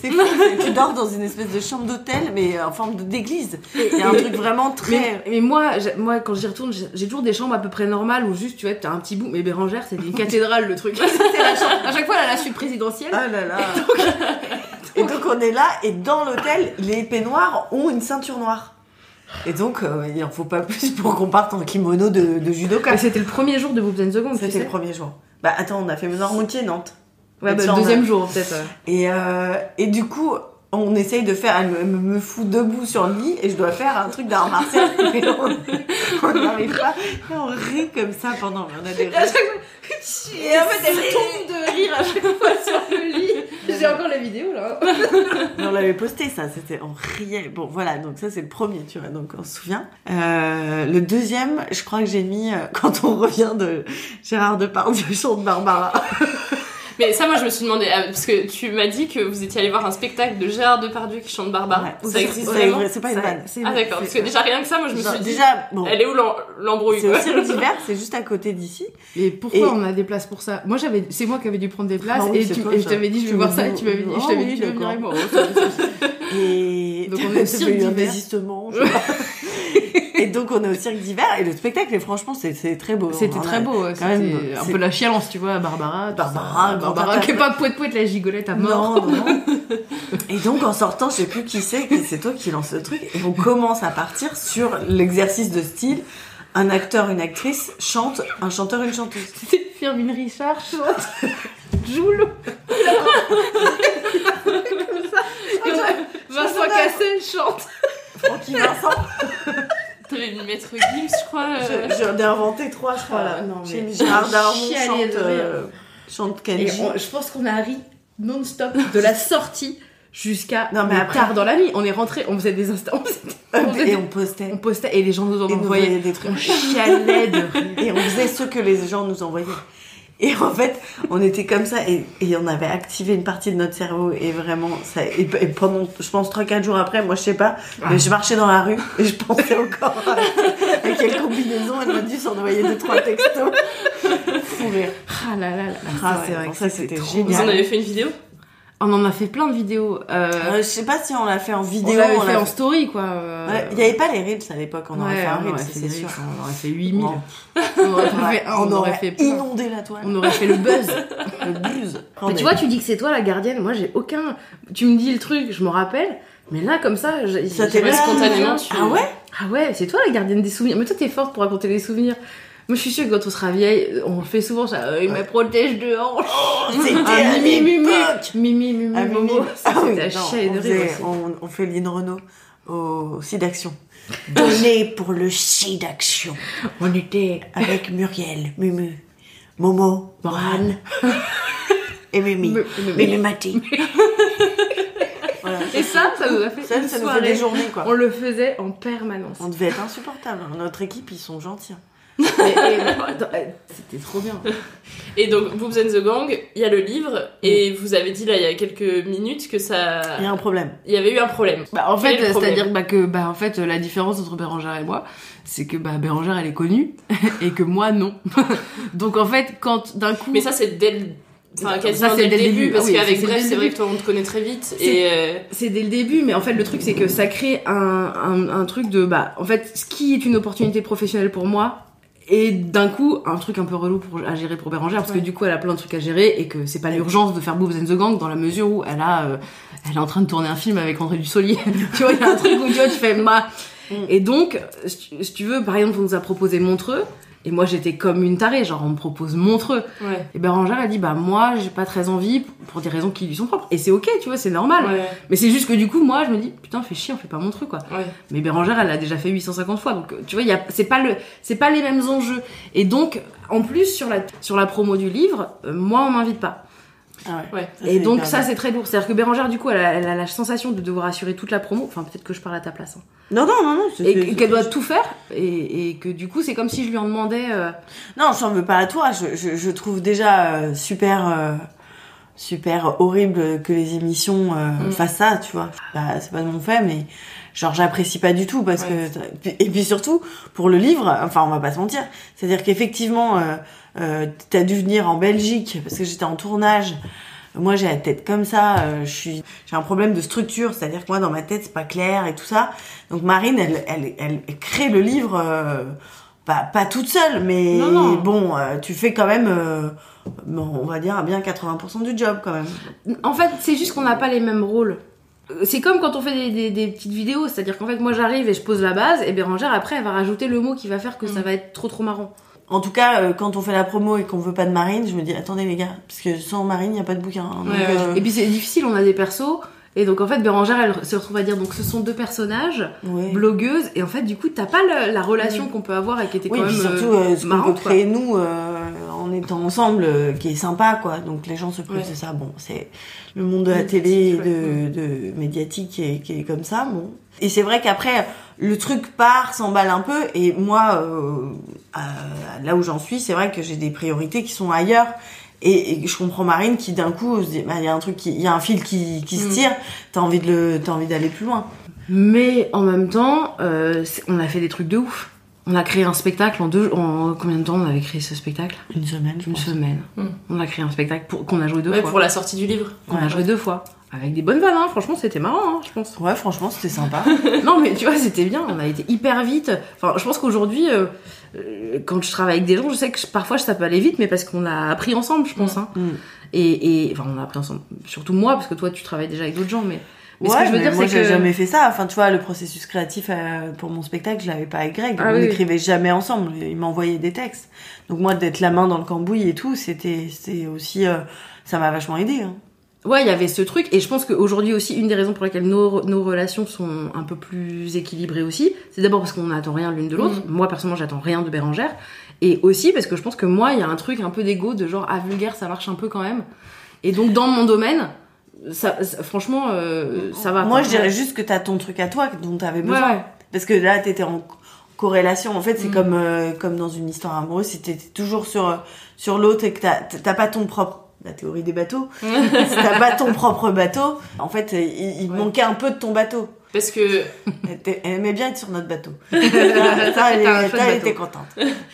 C'est fou, c'est- tu dors dans une espèce de chambre d'hôtel, mais en forme d'église. Il y a un truc vraiment très. Mais, mais moi, moi, quand j'y retourne, j'ai toujours des chambres à peu près normales où juste, tu vois, t'as un petit bout. Mais Bérangère, c'était une [laughs] cathédrale, le truc. C'était la chambre. À chaque fois, elle a la suite présidentielle. Ah là là. Et donc on est là, et dans l'hôtel, les peignoirs ont une ceinture noire. Et donc, euh, il en faut pas plus pour qu'on parte en kimono de, de judoka. Mais c'était le premier jour de Boobs and the Gong, C'était le premier jour. Bah attends, on a fait Noirmoutier, Nantes. Ouais, bah, Et le a- deuxième jour, peut-être. Et, euh, et du coup, on essaye de faire, elle me, fout debout sur le lit et je dois faire un truc d'art martial. [laughs] Mais on n'arrive pas. Et on rit comme ça pendant. On a des fois, [laughs] Et en fait, elle tombe de rire à chaque fois sur le lit. J'ai encore la vidéo là. [laughs] Mais on l'avait posté ça, c'était on riait. Bon voilà, donc ça c'est le premier, tu vois, donc on se souvient. Euh, le deuxième, je crois que j'ai mis euh, quand on revient de Gérard Depardieu chante Barbara. Mais ça, moi, je me suis demandé, euh, parce que tu m'as dit que vous étiez allé voir un spectacle de Gérard Depardieu qui chante Barbara. Ouais, ça c'est- existe vraiment vrai, c'est pas une vanne. c'est- Ah d'accord, parce que déjà rien que ça, moi je me Genre, suis dit, déjà, bon. elle est où l'em- l'embrouille C'est quoi au cirque d'hiver, c'est juste à côté d'ici. Et pourquoi Et- on a des places pour ça? Moi, j'avais, c'est moi qui avais dû prendre des places Ah oui, et, tu- toi, et je t'avais dit je vais voir ça et tu m'avais dit, Oh je t'avais oui, dit tu veux venir avec moi. [laughs] Et Donc, on est au cirque eu un désistement. [laughs] et donc on est au cirque d'hiver et le spectacle, et franchement, c'est c'est très beau. C'était très beau, ouais, quand même, un peu la chialance, tu vois, Barbara. Barbara, Barbara qui est pas poète poète la gigolette à mort. Non, non, non. [laughs] Et donc en sortant, je sais plus qui c'est, c'est toi qui lance le truc, et on commence à partir sur l'exercice de style. Un acteur, une actrice chante, un chanteur, une chanteuse. C'était Firmin Richard chante. [laughs] Joule. Comme ça. Vincent Cassel chante. Francky Vincent. T'avais mis Maître Gims, je crois. euh, Je- J'en ai inventé trois, je crois, là. Ah, non, J'ai mais mis Gérard Darmon chialé chante, euh, chante Et Kenji. on- je pense qu'on a ri non-stop de la sortie jusqu'à Non, mais mais après- tard dans la nuit. On est rentré, on faisait des instants. [laughs] on faisait- faisait Et on postait. on postait et les gens nous en Et nous envoyaient envoyaient des trucs. On chialait de rire. Et on faisait ce que les gens nous envoyaient. Et en fait, on était comme ça et, et on avait activé une partie de notre cerveau et vraiment, ça, et, et pendant, je pense, 3-4 jours après, moi je sais pas, mais je marchais dans la rue et je pensais encore à, à quelle combinaison elle m'a dû s'envoyer deux trois textos. Fou rire. Ah là là là. Ah, c'est vrai que ça c'était génial. Vous en avez fait une vidéo? On en a fait plein de vidéos. Euh, Euh, je sais pas si on l'a fait en on vidéo. l'avait on fait l'a en story quoi. euh, Ouais, Il y avait pas les reels à l'époque, on aurait ouais, fait un on reel, aurait ça, fait c'est sûr. reels, On aurait fait 8000. Bon. On aurait fait on, on aurait aurait fait inondé la toile. On aurait fait le buzz. [laughs] Le buzz. Mais tu vois, tu dis que c'est toi la gardienne. Moi, j'ai aucun. Tu me dis le truc, je me rappelle. Mais là, comme ça, Ça t'est spontanément, tu- Ah ouais? Ah ouais, c'est toi la gardienne des souvenirs. Mais toi, t'es forte pour raconter les souvenirs. Moi, je suis sûre que quand on sera vieille, on fait souvent ça. Euh, il me protège de hanche. [laughs] C'était Ah, Mimi, Mimi. Mimi, Mimi, Ah, Momo. Ah oui, non, on, faisait- on, on fait Lynn Renault au SIDAction. Donné pour le SIDAction. On était Avec Muriel, Mumu, Momo, Morane et Mimi. Mimi Mati. Voilà. Et ça, ça nous a fait Ça, une ça nous fait des journées, quoi. On le faisait en permanence. On devait être insupportable. Notre équipe, ils sont gentils. Attends, euh, C'était trop bien. Et donc, Boobs and the Gang, il y a le livre, et vous avez dit là il y a quelques minutes que ça. Il y a un problème. Il y avait eu un problème. Bah, en fait, c'est-à-dire bah, que bah, en fait, la différence entre Bérangère et moi, c'est que bah, Bérangère, elle est connue [laughs] et que moi, non. [laughs] Donc en fait, quand d'un coup. Mais ça, c'est dès le. Enfin, Ça, quasiment c'est dès le début, parce Ah oui, qu'avec dès Bref, c'est vrai que toi, on te connaît très vite. C'est- Et. euh, C'est dès le début, mais en fait, le truc, c'est que ça crée un, un, un truc de. Bah, en fait, ce qui est une opportunité professionnelle pour moi, et d'un coup, un truc un peu relou pour, à gérer pour Bérangère, parce que du coup, elle a plein de trucs à gérer, et que c'est pas l'urgence de faire Boobs and the Gang, dans la mesure où elle a. euh, elle est en train de tourner un film avec André Dussolier. [laughs] tu vois, il y a un truc où tu vois, tu fais. Bah. Et donc, si tu, si tu veux, par exemple, on nous a proposé Montreux. Et moi, j'étais comme une tarée, genre, on me propose Montreux. Ouais. Et Bérangère, elle dit, bah, moi, j'ai pas très envie pour des raisons qui lui sont propres. Et c'est ok, tu vois, c'est normal. Ouais. Mais c'est juste que du coup, moi, je me dis, putain, fais chier, on fait pas Montreux, quoi. Ouais. Mais Bérangère, elle l'a déjà fait 850 fois. Donc, tu vois, il y a, c'est pas le, c'est pas les mêmes enjeux. Et donc, en plus, sur la, sur la promo du livre, euh, moi, on m'invite pas. Ah ouais. Ouais. Ça, Et donc ça c'est très lourd. C'est-à-dire que Bérangère du coup elle a, elle a la sensation de devoir assurer toute la promo. Enfin peut-être que je parle à ta place. hein. Non, non, non, non. Et qu'elle doit tout faire. Et, et que du coup c'est comme si je lui en demandais. euh, Non, j'en veux pas à toi. Je, je, je trouve déjà euh, super, euh, super horrible que les émissions euh, Mm. fassent ça, tu vois. Bah, c'est pas de mon fait, mais genre j'apprécie pas du tout parce Ouais. que et puis surtout pour le livre, enfin on va pas se mentir, c'est-à-dire qu'effectivement euh, t'as dû venir en Belgique parce que j'étais en tournage. Moi, j'ai la tête comme ça. euh, je suis, j'ai un problème de structure, c'est-à-dire que moi, dans ma tête, c'est pas clair et tout ça. Donc, Marine, elle, elle, elle, crée le livre, euh, pas, pas toute seule, mais Non, non. bon, euh, tu fais quand même, euh, bon, on va dire, bien 80% du job quand même. En fait c'est juste qu'on n'a pas les mêmes rôles. Euh, C'est comme quand on fait des, des- des petites vidéos, c'est-à-dire qu'en fait moi j'arrive et je pose la base et Bérangère après elle va rajouter le mot qui va faire que ça va être trop trop marrant. En tout cas, euh, quand on fait la promo et qu'on veut pas de Marine, je me dis, attendez les gars, parce que sans Marine, il y a pas de bouquin. hein. Donc, Ouais, ouais. euh, Et puis c'est difficile, on a des persos. Et donc en fait Bérangère elle se retrouve à dire donc ce sont deux personnages, ouais. blogueuses et en fait du coup t'as pas le- la relation qu'on peut avoir et qui était Oui, quand puis même surtout, euh, euh, ce qu'on peut créer nous euh, en étant ensemble, euh, qui est sympa, quoi. Donc les gens se privent Ouais. de ça. Bon, c'est le monde de la télé, de, de médiatique qui est, qui est comme ça. Bon. Et c'est vrai qu'après, le truc part, s'emballe un peu. Et moi, euh, là où j'en suis, c'est vrai que j'ai des priorités qui sont ailleurs. Et, et je comprends Marine qui d'un coup se dit, bah, il y a un truc, qui- il y a un fil qui, qui se Mm. tire. T'as envie de le, t'as envie d'aller plus loin. Mais en même temps, euh, on a fait des trucs de ouf. On a créé un spectacle en deux. En combien de temps on avait créé ce spectacle? Une semaine, je Une pense. semaine. Mm. On a créé un spectacle pour qu'on a joué deux Ouais, fois. pour la sortie du livre. On a joué deux fois. Avec des bonnes vannes, hein. franchement, c'était marrant, hein, je pense. Ouais, franchement, c'était sympa. [laughs] non, mais tu vois, c'était bien. On a été hyper vite. Enfin, je pense qu'aujourd'hui, euh, euh, quand je travaille avec des gens, je sais que je- parfois ça peut aller vite, mais parce qu'on a appris ensemble, je pense. Hein. Mm. Et, et enfin, on a appris ensemble. Surtout moi, parce que toi, tu travailles déjà avec d'autres gens, mais. mais ouais, ce que je veux mais dire, moi c'est j'ai que. jamais fait ça. Enfin, tu vois, le processus créatif euh, pour mon spectacle, je l'avais pas avec Greg. Ah on oui. n'écrivait jamais ensemble. Il m'envoyait des textes. Donc moi, d'être la main dans le cambouis et tout, c'était, c'était aussi, euh, ça m'a vachement aidé. Hein. Ouais, il y avait ce truc, et je pense qu'aujourd'hui aussi, une des raisons pour lesquelles nos, nos relations sont un peu plus équilibrées aussi, c'est d'abord parce qu'on n'attend rien l'une de l'autre. Moi, personnellement, j'attends rien de Bérangère. Et aussi parce que je pense que moi, il y a un truc un peu d'ego, de genre, ah, vulgaire, ça marche un peu quand même. Et donc, dans mon domaine, ça, ça- franchement, euh, ça va. Moi, je dirais juste que t'as ton truc à toi dont t'avais besoin. ouais. Parce que là, t'étais en corrélation. En fait, c'est Mm. comme, euh, comme dans une histoire amoureuse. Si t'es toujours sur, sur l'autre et que t'as, t'as pas ton propre, la théorie des bateaux. [laughs] si t'as pas ton propre bateau, en fait, il, il manquait un peu de ton bateau. Parce que. Elle, aimait bien être sur notre bateau. [laughs] ça, elle, était contente.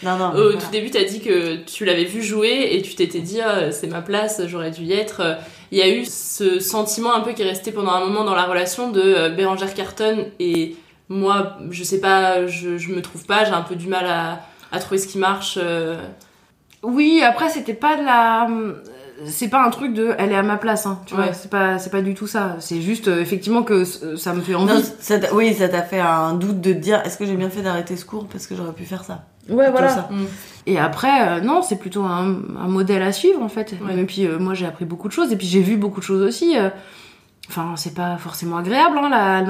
Non, non. mais Au voilà. tout début, t'as dit que tu l'avais vu jouer et tu t'étais dit ah, c'est ma place, j'aurais dû y être. Il y a eu ce sentiment un peu qui est resté pendant un moment dans la relation de euh, Bérangère Carton et moi, je sais pas, je, je me trouve pas, j'ai un peu du mal à, à trouver ce qui marche. euh. Oui, après, c'était pas de la. C'est pas un truc de elle est à ma place, hein, tu Ouais. vois. C'est pas, c'est pas du tout ça. C'est juste, euh, effectivement, que c- ça me fait envie. Non, ça oui, ça t'a fait un doute de te dire est-ce que j'ai bien fait d'arrêter ce cours parce que j'aurais pu faire ça? Ouais, voilà. ça. Mm. Et après, euh, non, c'est plutôt un, un modèle à suivre en fait. Ouais. Et puis euh, moi j'ai appris beaucoup de choses et puis j'ai vu beaucoup de choses aussi. euh. Enfin, c'est pas forcément agréable hein, la.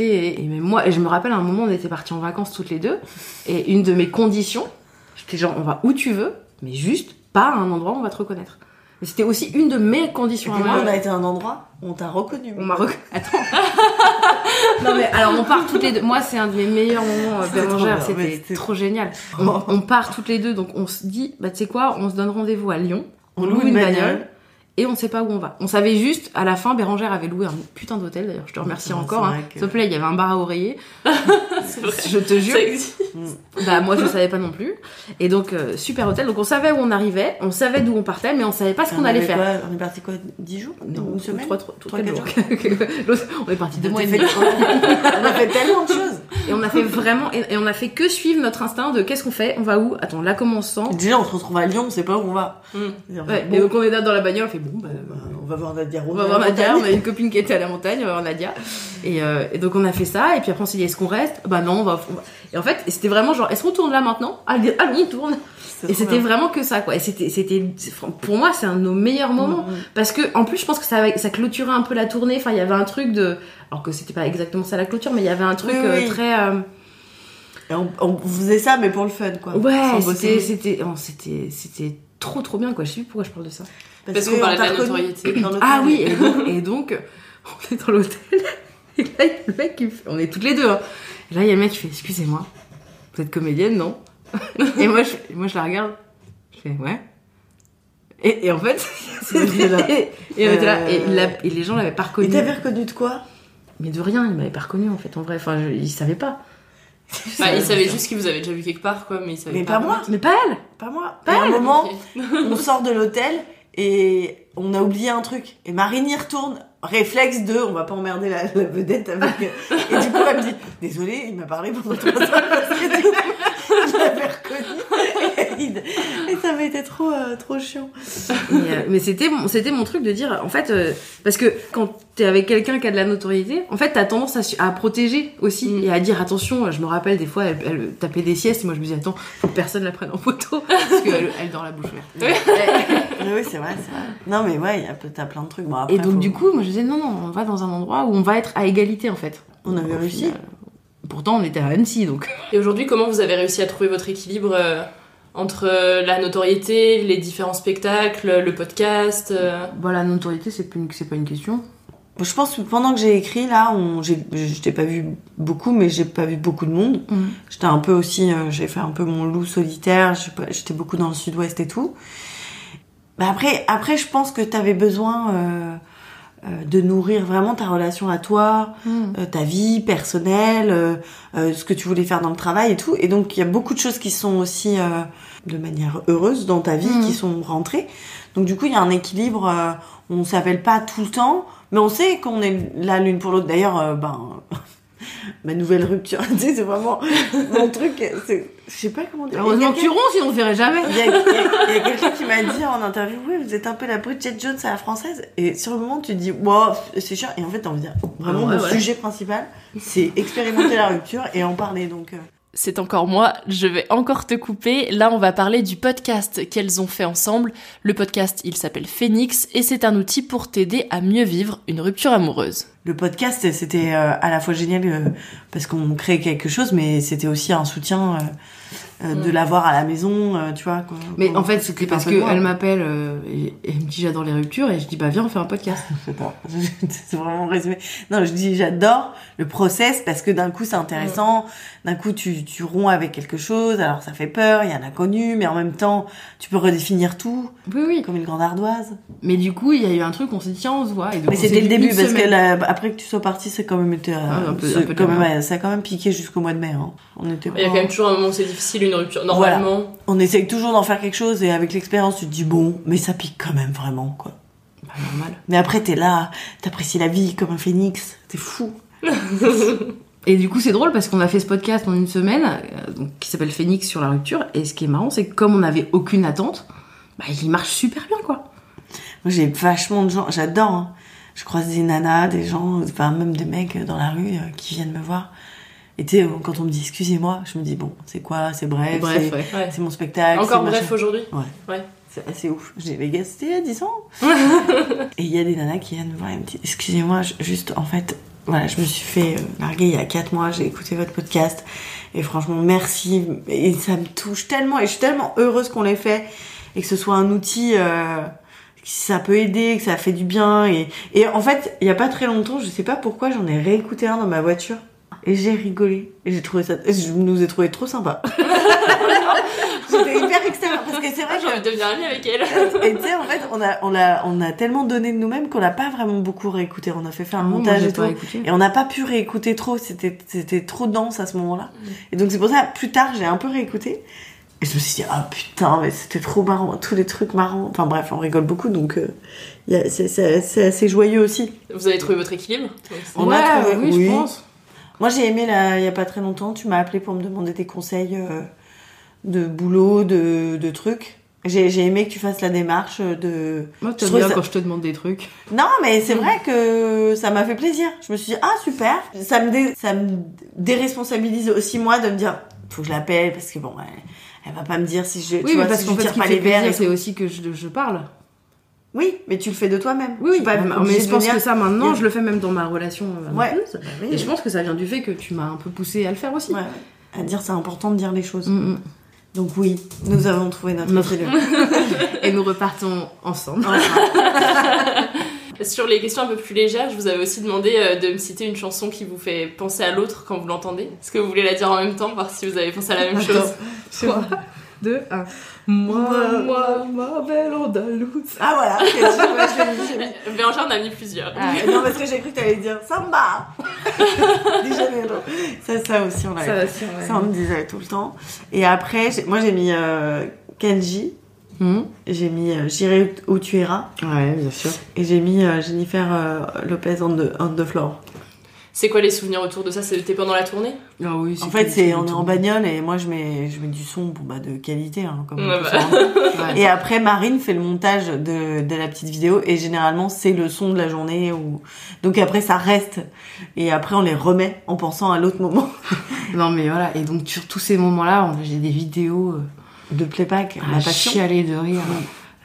Et, et même moi, et je me rappelle à un moment, on était partis en vacances toutes les deux. Et une de mes conditions, j'étais genre, on va où tu veux, mais juste pas à un endroit où on va te reconnaître. Mais c'était aussi une de mes conditions à moi. on a été à un endroit où on t'a reconnu. On m'a reconnu. Attends. [laughs] non mais alors on part toutes les deux. Moi c'est un de mes meilleurs moments euh, C'était trop Bérangère, c'était trop génial. On, on part toutes les deux donc on se dit bah tu sais quoi, on se donne rendez-vous à Lyon. On loue une bagnole. Et on sait pas où on va. On savait juste, à la fin, Bérangère avait loué un putain d'hôtel, d'ailleurs, je te remercie Ah, encore. hein. que- S'il te plaît, il y avait un bar à oreiller. [laughs] Je te jure. Ça existe. Bah moi je savais pas non plus. Et donc euh, super hôtel. Donc on savait où on arrivait, on savait d'où on partait, mais on savait pas ce qu'on On allait faire. quoi on est parti quoi 10 jours Non, Une semaine trois, trois, Trois, quatre quatre jours. [laughs] L'autre, on est parti deux mois et demi. on a fait tellement de choses. Et on a fait vraiment, et, et on a fait que suivre notre instinct de qu'est-ce qu'on fait, on va où? Attends, là comment on se sent? Déjà, on se retrouve à Lyon, on sait pas où on va. Ouais, Et donc on est là dans la bagnole, on fait bon, bah, on va voir Nadia on va voir Nadia, on a une copine qui était à la montagne, on va voir Nadia. Et, euh, et donc on a fait ça, et puis après on s'est dit est-ce qu'on reste? Bah non, on va, on va- Et en fait, c'était vraiment genre est-ce qu'on tourne là maintenant? Allez, allons, on tourne Et c'était vraiment que ça, quoi. Et c'était, c'était, pour moi, c'est un de nos meilleurs moments. Parce que, en plus, je pense que ça, ça clôturait un peu la tournée. Enfin, il y avait un truc de, alors que c'était pas exactement ça la clôture, mais il y avait un truc Oui, euh, très, euh, Et on, on faisait ça, mais pour le fun, quoi. ouais, c'était, oh, c'était, c'était trop, trop bien, quoi. Je sais plus pourquoi je parle de ça. Parce que qu'on parlait de la notoriété. Ah oui, et donc, et donc, on est dans l'hôtel. [laughs] Et là, il y a le mec qui me fait- on est toutes les deux. hein. Et là, il y a le mec qui fait, excusez-moi, vous êtes comédienne, non? Et moi, je, moi, je la regarde. Je fais, ouais. Et, et en fait, [laughs] C'était là. et, et on était là, et, Euh, l'a- et les gens l'avaient pas reconnu. Et t'avais reconnu de quoi? Mais de rien, ils m'avaient pas reconnu en fait, en vrai. Enfin, je, ils savaient pas. Bah, il savait juste qu'il vous avait déjà vu quelque part, quoi, mais il savait Mais pas. pas moi. Mais pas elle Pas moi. Pas et à un moment, Ok. on sort de l'hôtel et on a oublié un truc. Et Marine y retourne. Réflexe de, on va pas emmerder la, vedette avec. Et du coup, elle me dit, désolé, il m'a parlé pendant trois heures parce que [laughs] l'avais reconnu. Et, ça été trop, euh, trop chiant. Et, euh, mais c'était mon, c'était mon truc de dire, en fait, euh, parce que quand t'es avec quelqu'un qui a de la notoriété, en fait, t'as tendance à, à protéger aussi Mm. et à dire attention. Je me rappelle des fois, elle, elle tapait des siestes et moi je me disais attends, faut que personne la prenne en photo [laughs] parce qu'elle elle dort la bouche ouverte. Mais [laughs] oui, c'est vrai, c'est vrai. Non, mais ouais, t'as plein de trucs. Bon, après, et donc faut- du coup, moi je disais non non, on va dans un endroit où on va être à égalité en fait. On avait réussi. final, Pourtant, on était à Annecy donc. Et aujourd'hui, comment vous avez réussi à trouver votre équilibre euh, entre euh, la notoriété, les différents spectacles, le podcast euh, Bah la notoriété c'est pas une, c'est pas une question. Je pense que pendant que j'ai écrit, là, on, j'ai, je t'ai pas vu beaucoup, mais j'ai pas vu beaucoup de monde. Mm. J'étais un peu aussi, euh, j'ai fait un peu mon loup solitaire, j'étais beaucoup dans le sud-ouest et tout. Mais après, après, je pense que t'avais besoin euh, euh, de nourrir vraiment ta relation à toi, Mm. euh, ta vie personnelle, euh, euh, ce que tu voulais faire dans le travail et tout. Et donc, il y a beaucoup de choses qui sont aussi euh, de manière heureuse dans ta vie, qui sont rentrées. Donc, du coup, il y a un équilibre. euh, on s'appelle pas tout le temps, mais on sait qu'on est là l'une pour l'autre. D'ailleurs, euh, ben, [laughs] ma nouvelle rupture, [laughs] tu sais, c'est vraiment mon truc. Je sais pas comment dire. Heureusement que tu ronds, sinon on le verrait jamais. il y a, [laughs] quelqu'un qui m'a dit en interview, oui, vous êtes un peu la Bridget Jones à la française. Et sur le moment, tu te dis, wow, c'est chiant. Et en fait, t'as envie de dire, vraiment, Ouais, mon ouais. sujet principal, c'est expérimenter la rupture et en parler. Donc, euh, C'est encore moi, je vais encore te couper. Là, on va parler du podcast qu'elles ont fait ensemble. Le podcast, il s'appelle Phoenix et c'est un outil pour t'aider à mieux vivre une rupture amoureuse. le podcast, c'était euh, à la fois génial euh, parce qu'on crée quelque chose, mais c'était aussi un soutien euh, euh, de l'avoir à la maison, euh, tu vois. qu'on- Mais en fait, c'était parce qu'elle m'appelle euh, et, et elle me dit j'adore les ruptures et je dis bah viens on fait un podcast. [laughs] [laughs] C'est vraiment résumé. Non, je dis j'adore le process parce que d'un coup c'est intéressant, d'un coup tu, tu romps avec quelque chose, alors ça fait peur, il y a un inconnu, mais en même temps tu peux redéfinir tout Oui oui. comme une grande ardoise. Mais du coup il y a eu un truc on s'est dit tiens on se voit. Et donc, Mais c'était le début parce que la- après que tu sois parti, c'est quand même été, euh, Ah, un peu- c'est un peu de quand même, ça a quand même piqué jusqu'au mois de mai. Hein. On était. Il y a quand même toujours un moment où c'est difficile, une rupture. Normalement, On essaye toujours d'en faire quelque chose et avec l'expérience tu te dis bon, mais ça pique quand même vraiment quoi. Bah, normal. Mais après t'es là, t'apprécies la vie comme un phénix, t'es fou. [laughs] Et du coup c'est drôle parce qu'on a fait ce podcast en une semaine euh, donc, qui s'appelle Phoenix sur la rupture et ce qui est marrant c'est que comme on n'avait aucune attente, bah il marche super bien quoi. Moi, j'ai vachement de gens, j'adore. hein. Je croise des nanas, des gens, enfin même des mecs dans la rue euh, qui viennent me voir. Et tu sais, quand on me dit excusez-moi, je me dis bon, c'est quoi, c'est bref, Bref, c'est ouais. Mon spectacle. encore bref aujourd'hui. Ouais. Ouais. C'est assez ouf. J'ai les gars, c'était il y a 10 ans. [laughs] et il y a des nanas qui viennent me voir et me disent excusez-moi, juste en fait, voilà, je me suis fait euh, larguer il y a 4 mois, j'ai écouté votre podcast et franchement merci et ça me touche tellement et je suis tellement heureuse qu'on l'ait fait et que ce soit un outil euh, que ça peut aider, que ça fait du bien et et en fait, il y a pas très longtemps, je sais pas pourquoi, j'en ai réécouté un dans ma voiture et j'ai rigolé et j'ai trouvé ça je nous ai trouvé trop sympa. [laughs] J'étais hyper extérieure parce que c'est vrai Ah, j'ai envie de devenir amie avec elle. et tu sais, en fait, on a, on, a, on a tellement donné de nous-mêmes qu'on n'a pas vraiment beaucoup réécouté. On a fait faire un Ah moi, montage et tout. écouté. Et on n'a pas pu réécouter trop. C'était, c'était trop dense à ce moment-là. Et donc, c'est pour ça, plus tard, j'ai un peu réécouté. Et je me suis dit, ah putain, mais c'était trop marrant. Tous les trucs marrants. Enfin bref, on rigole beaucoup. Donc, euh, c'est, assez joyeux aussi. Vous avez trouvé votre équilibre? On ouais, a trouvé, oui, oui. je pense. Moi, j'ai aimé, là, il y a pas très longtemps, tu m'as appelé pour me demander des conseils euh, de boulot, de, de trucs. J'ai j'ai aimé que tu fasses la démarche de... Moi, t'aimes bien ça- quand je te demande des trucs. Non, mais c'est vrai que ça m'a fait plaisir. Je me suis dit, ah, super. Ça me, dé- ça me déresponsabilise aussi, moi, de me dire, faut que je l'appelle, parce que bon, elle, elle va pas me dire si je, tu Oui, vois, mais parce si qu'en je fait, tire ce qui pas fait les verres. c'est aussi que je, je parle. Oui, mais tu le fais de toi-même. Oui, pas mais je pense venir- que ça maintenant, je le fais même dans ma relation euh, Ouais. Bah oui. Et je pense que ça vient du fait que tu m'as un peu poussé à le faire aussi. Ouais, à dire c'est important de dire les choses. Mm, mm. Donc oui, nous avons trouvé notre, Notre- équilibre. [laughs] Et nous repartons ensemble. [laughs] Sur les questions un peu plus légères, je vous avais aussi demandé euh, de me citer une chanson qui vous fait penser à l'autre quand vous l'entendez. Est-ce que vous voulez la dire en même temps, voir si vous avez pensé à la même Attends. chose? 3, 2, 1. Moi, moi, ma belle Andalouse. Ah voilà, ok, je l'ai mis, j'ai mis. Bérangère [laughs] en a mis plusieurs. Ah, non, parce que j'ai cru que t'allais dire Samba [laughs] Di Janeiro. Ça, ça aussi, on Ça l'avait. aussi, ouais. Ça, on me disait tout le temps. Et après, moi, j'ai mis euh, Kenji. Hmm. J'ai mis euh, J'irai où tu iras. Ouais, bien sûr. Et j'ai mis euh, Jennifer euh, Lopez on the, on the floor. C'est quoi les souvenirs autour de ça? C'était pendant la tournée? Ah oui, En fait, c'est on est en bagnole et moi je mets je mets du son bon, bah, de qualité hein, comme on Ouais, peut bah. [laughs] Et après Marine fait le montage de, de la petite vidéo et généralement c'est le son de la journée ou donc après ça reste et après on les remet en pensant à l'autre moment [laughs] Non, mais voilà. Et donc, sur tous ces moments-là, on- j'ai des vidéos euh, de playback à la passion. chialer de rire.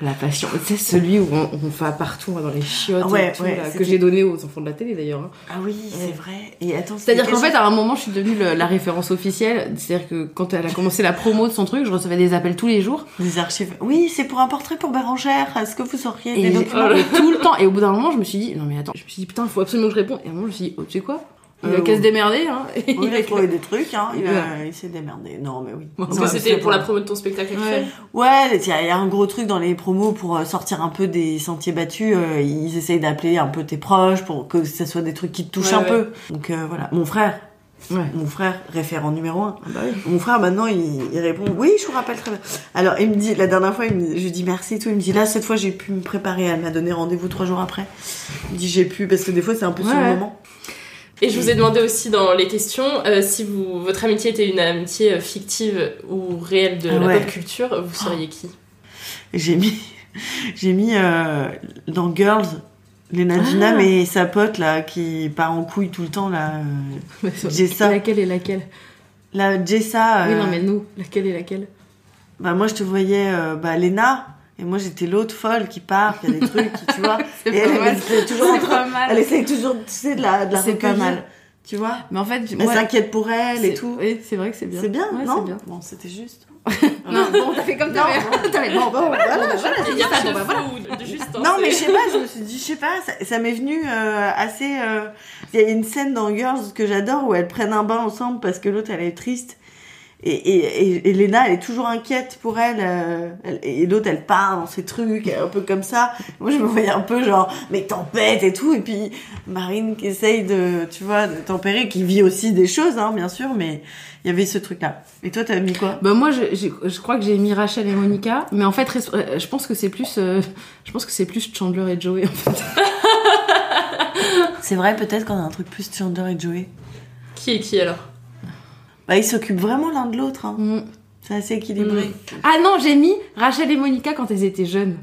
La passion. Tu sais, celui où on, on va partout dans les chiottes Ouais, et tout, ouais, là, que j'ai donné aux enfants de la télé d'ailleurs. hein. Ah oui, c'est vrai. Et attends, C'est-à-dire qu'en fait, à un moment, je suis devenue le- la référence officielle. C'est-à-dire que quand elle a commencé la promo de son truc, je recevais des appels tous les jours. des archives. Oui, c'est pour un portrait pour Bérangère. Est-ce que vous auriez des documents et tout le temps. Et au bout d'un moment, je me suis dit, non mais attends, je me suis dit, putain, il faut absolument que je réponde. Et à un moment, je me suis dit, oh, tu sais quoi? Il a Euh, qu'à se démerder, hein. [laughs] Il a a- trouvé des trucs, hein. Il, Ouais. a- il s'est démerdé. Non, mais oui. Parce que c'était pour la promo de ton spectacle actuel. Ouais, il y, a il y a un gros truc dans les promos pour euh, sortir un peu des sentiers battus. euh, ils essayent d'appeler un peu tes proches pour que ça soit des trucs qui te touchent Ouais, un ouais. peu. Donc euh, voilà, mon frère. Ouais. Mon frère, référent numéro un. bah oui. Mon frère, maintenant, il, il répond Oui, je vous rappelle très bien. Alors, il me dit, la dernière fois, il me, je lui dis merci et tout. Il me dit Là, cette fois, j'ai pu me préparer. Elle m'a donné rendez-vous trois jours après. Il me dit J'ai pu, parce que des fois, c'est un peu sur le moment. Et je vous ai demandé aussi dans les questions euh, si vous, votre amitié était une amitié euh, fictive ou réelle de la Ouais. pop culture, vous seriez qui? Et J'ai mis, j'ai mis euh, dans Girls, Lena Dunham Ah. et sa pote, là, qui part en couille tout le temps, là. [laughs] euh, Jessa. Laquelle et laquelle? La Jessa. Oui, non, mais nous, laquelle et laquelle? Bah, moi, je te voyais, bah, Lena. Et moi, j'étais l'autre folle qui part, qui a des [laughs] trucs, qui, tu vois. C'est et pas elle, mal. elle, est toujours en C'est train- pas mal. Elle essaye toujours, tu sais, de la, de la C'est pas mal. Tu vois? Mais en fait, Elle moi, s'inquiète pour elle et c'est- tout. Oui, c'est vrai que c'est bien. C'est bien, Ouais, non? c'est bien. Bon, c'était juste. [laughs] Non, bon, t'as fait comme Non, t'avais. bon, [laughs] Bon, bon, voilà, voilà, voilà, Il n'y a c'est pas ça, de bah, voilà. juste. hein, Non, mais je sais pas, je me suis dit, je sais pas, ça, ça m'est venu euh, assez. euh, Il y a une scène dans Girls que j'adore où elles prennent un bain ensemble parce que l'autre elle est triste. Et, et, Lena, elle est toujours inquiète pour elle. euh, elle- et l'autre, elle part dans ses trucs, un peu comme ça. Moi, je me voyais un peu genre, mais tempête et tout. Et puis, Marine qui essaye de, tu vois, de tempérer, qui vit aussi des choses, hein, bien sûr, mais il y avait ce truc-là. Et toi, t'as mis quoi? Bah moi, je, crois que j'ai mis Rachel et Monica, mais en fait, euh, je pense que c'est plus, euh, je pense que c'est plus Chandler et Joey. En fait. C'est vrai, peut-être qu'on a un truc plus Chandler et Joey. Qui est qui alors? Bah, ils s'occupent vraiment l'un de l'autre. Hein. Mm. C'est assez équilibré. Ah non, j'ai mis Rachel et Monica quand elles étaient jeunes.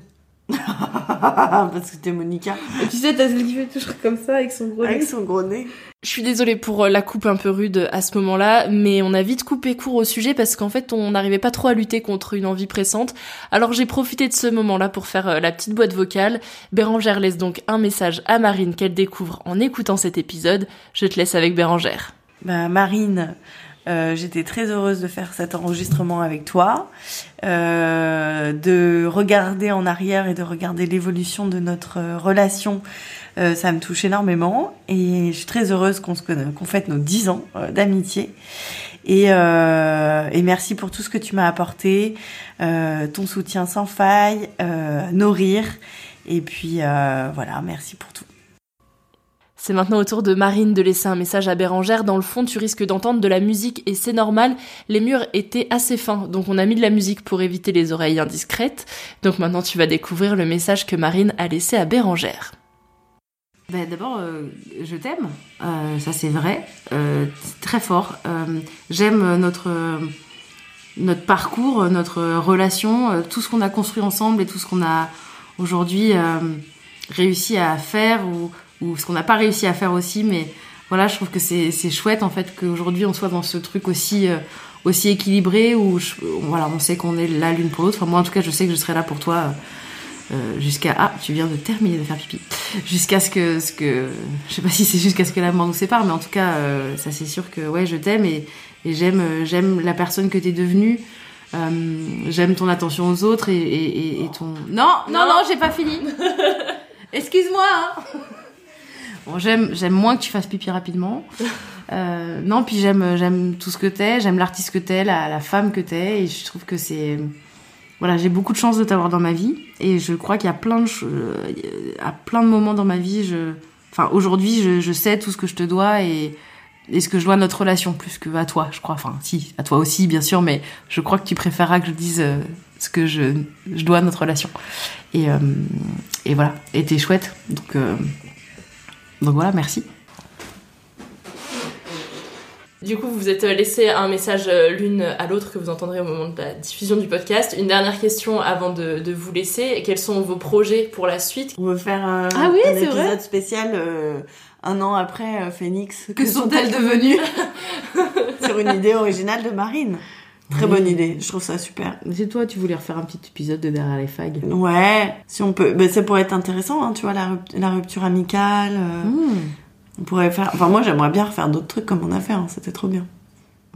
[laughs] Parce que t'es Monica. Et tu sais, t'as celle qui fait toujours comme ça avec son gros Avec nez. son gros nez. Je suis désolée pour euh, la coupe un peu rude à ce moment-là, mais on a vite coupé court au sujet parce qu'en fait on n'arrivait pas trop à lutter contre une envie pressante. Alors j'ai profité de ce moment-là pour faire euh, la petite boîte vocale. Bérangère laisse donc un message à Marine qu'elle découvre en écoutant cet épisode. Je te laisse avec Bérangère. Bah, Marine, euh, j'étais très heureuse de faire cet enregistrement avec toi, euh, de regarder en arrière et de regarder l'évolution de notre euh, relation. Ça me touche énormément et je suis très heureuse qu'on qu'on fête nos 10 ans d'amitié. Et, et merci pour tout ce que tu m'as apporté, ton soutien sans faille, nos rires. Et puis voilà, merci pour tout. C'est maintenant au tour de Marine de laisser un message à Bérangère. Dans le fond, tu risques d'entendre de la musique et c'est normal. Les murs étaient assez fins, donc on a mis de la musique pour éviter les oreilles indiscrètes. Donc maintenant, tu vas découvrir le message que Marine a laissé à Bérangère. Ben, D'abord, euh, je t'aime, Euh, ça c'est vrai, Euh, très fort. J'aime notre, notre parcours, notre relation, tout ce qu'on a construit ensemble et tout ce qu'on a aujourd'hui réussi à faire ou, ou ce qu'on n'a pas réussi à faire aussi. Mais voilà, je trouve que c'est chouette en fait qu'aujourd'hui on soit dans ce truc aussi, euh, aussi équilibré où je- voilà, on sait qu'on est là l'une pour l'autre. Enfin, moi en tout cas, je sais que je serai là pour toi. euh, euh, jusqu'à ah tu viens de terminer de faire pipi jusqu'à ce que ce que je sais pas si c'est jusqu'à ce que la mort nous sépare mais en tout cas euh, ça c'est sûr que ouais je t'aime et, et j'aime j'aime la personne que t'es devenue Euh, j'aime ton attention aux autres et, et, et- et ton non non non, j'ai pas fini [laughs] excuse-moi hein. Bon j'aime j'aime moins que tu fasses pipi rapidement [laughs] Euh, non puis j'aime j'aime tout ce que t'es j'aime l'artiste que t'es la, la femme que t'es et je trouve que c'est voilà, j'ai beaucoup de chance de t'avoir dans ma vie et je crois qu'il y a plein de euh, à plein de moments dans ma vie, je enfin aujourd'hui, je, je sais tout ce que je te dois et et ce que je dois à notre relation plus que à toi, je crois. Enfin, si, à toi aussi bien sûr, mais je crois que tu préféreras que je dise euh, ce que je je dois à notre relation. Et euh, et voilà, et t'es chouette. Donc donc voilà, merci. Du coup, vous vous êtes laissé un message euh, l'une à l'autre que vous entendrez au moment de la diffusion du podcast. Une dernière question avant de, de vous laisser. Quels sont vos projets pour la suite? On veut faire euh, Ah oui, un épisode vrai spécial euh, un an après euh, Phoenix. Que sont-elles devenues? [laughs] Sur une idée originale de Marine. Très Oui. bonne idée, je trouve ça super. C'est toi, tu voulais refaire un petit épisode de derrière les fags. Ouais, si on peut, ben, ça pourrait être intéressant, hein, tu vois, la, rupt- la rupture amicale. euh, Hmm. On pourrait faire. Enfin, moi, j'aimerais bien refaire d'autres trucs comme on a fait, hein, c'était trop bien.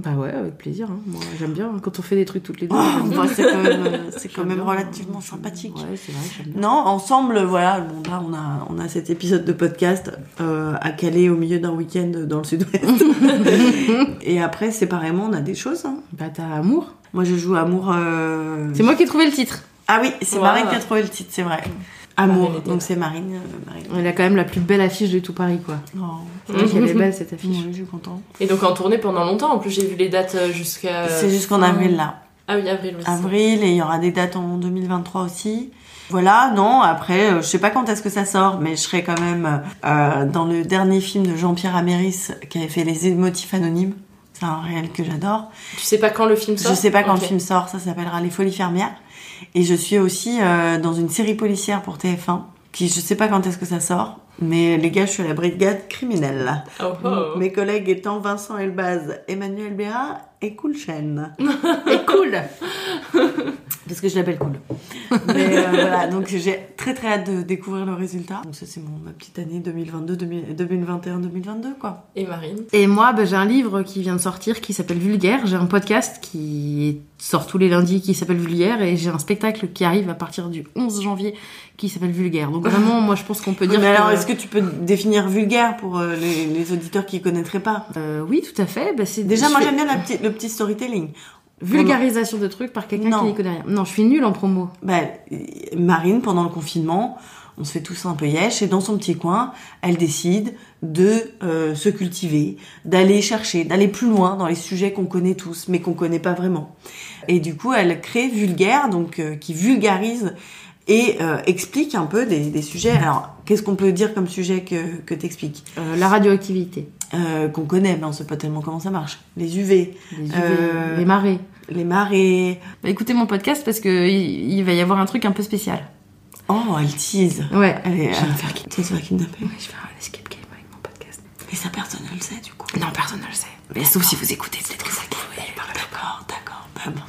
Bah ouais, avec plaisir. hein. Moi, j'aime bien quand on fait des trucs toutes les deux. Oh, bah, c'est quand même, euh, c'est [laughs] quand J'aime même bien, relativement sympathique. Ouais, c'est vrai, j'aime bien. Non, ensemble, voilà, bon, là, on a, on a cet épisode de podcast euh, à caler au milieu d'un week-end dans le sud-ouest. [laughs] Et après, séparément, on a des choses. Hein. Bah, t'as Amour Moi, je joue Amour. euh, C'est moi qui ai trouvé le titre. Ah oui, c'est Wow. Marine qui a trouvé le titre, c'est vrai. Amour, Marine donc c'est Marine. euh, Marine. Elle a quand même la plus belle affiche de tout Paris, quoi. Oh. Qu'elle est belle, [laughs] cette affiche. Oui, je suis contente. Et donc en tournée pendant longtemps. En plus, j'ai vu les dates euh, jusqu'à. C'est jusqu'en avril, là. Ah oui, avril aussi. Avril, et il y aura des dates en 2023 aussi. Voilà, non, après, euh, je sais pas quand est-ce que ça sort, mais je serai quand même euh, dans le dernier film de Jean-Pierre Améris qui avait fait Les émotifs anonymes. C'est un réel que j'adore. Tu sais pas quand le film sort Je sais pas quand le film sort, ça s'appellera Les Folies Fermières. Et je suis aussi euh, dans une série policière pour TF1, qui je sais pas quand est-ce que ça sort, mais les gars, je suis à la brigade criminelle. là. Oh, oh. Mes collègues étant Vincent Elbaz, Emmanuel Béat et Coolchen. [laughs] Et cool Parce que je l'appelle cool. Mais euh, voilà, donc j'ai très très hâte de découvrir le résultat. Donc ça c'est mon ma petite année 2022 2021 2022 quoi. Et Marine? Et moi, bah, j'ai un livre qui vient de sortir qui s'appelle Vulgaire. J'ai un podcast qui sort tous les lundis qui s'appelle Vulgaire. Et j'ai un spectacle qui arrive à partir du 11 janvier qui s'appelle Vulgaire. Donc vraiment, moi, je pense qu'on peut dire Mais alors que- est-ce que tu peux définir vulgaire pour euh, les, les auditeurs qui connaîtraient pas? Euh, oui, tout à fait. Bah, Déjà moi fais- j'aime bien la petite- le petit storytelling. Vulgarisation de trucs par quelqu'un qui n'y connaît rien. Non, je suis nulle en promo. Bah, Marine, pendant le confinement, on se fait tous un peu yesh, et dans son petit coin, elle décide de euh, se cultiver, d'aller chercher, d'aller plus loin dans les sujets qu'on connaît tous, mais qu'on connaît pas vraiment. Et du coup, elle crée Vulgaire, donc euh, qui vulgarise et euh, explique un peu des, des sujets. Alors, qu'est-ce qu'on peut dire comme sujet que, que t'expliques? Euh, la radioactivité. euh, Qu'on connaît, mais on sait pas tellement comment ça marche. Les UV. Les, UV, les marées. Les marées. Bah, écoutez mon podcast parce que il, il va y avoir un truc un peu spécial. Oh, elle tease. Ouais. Est, Je vais me faire tu kidnapper. Je vais faire un escape game avec mon podcast. Et ça, personne ne le sait, du coup. Non, personne ne le sait. Mais sauf si vous écoutez, peut-être que pouvez. D'accord, d'accord. Bah bon.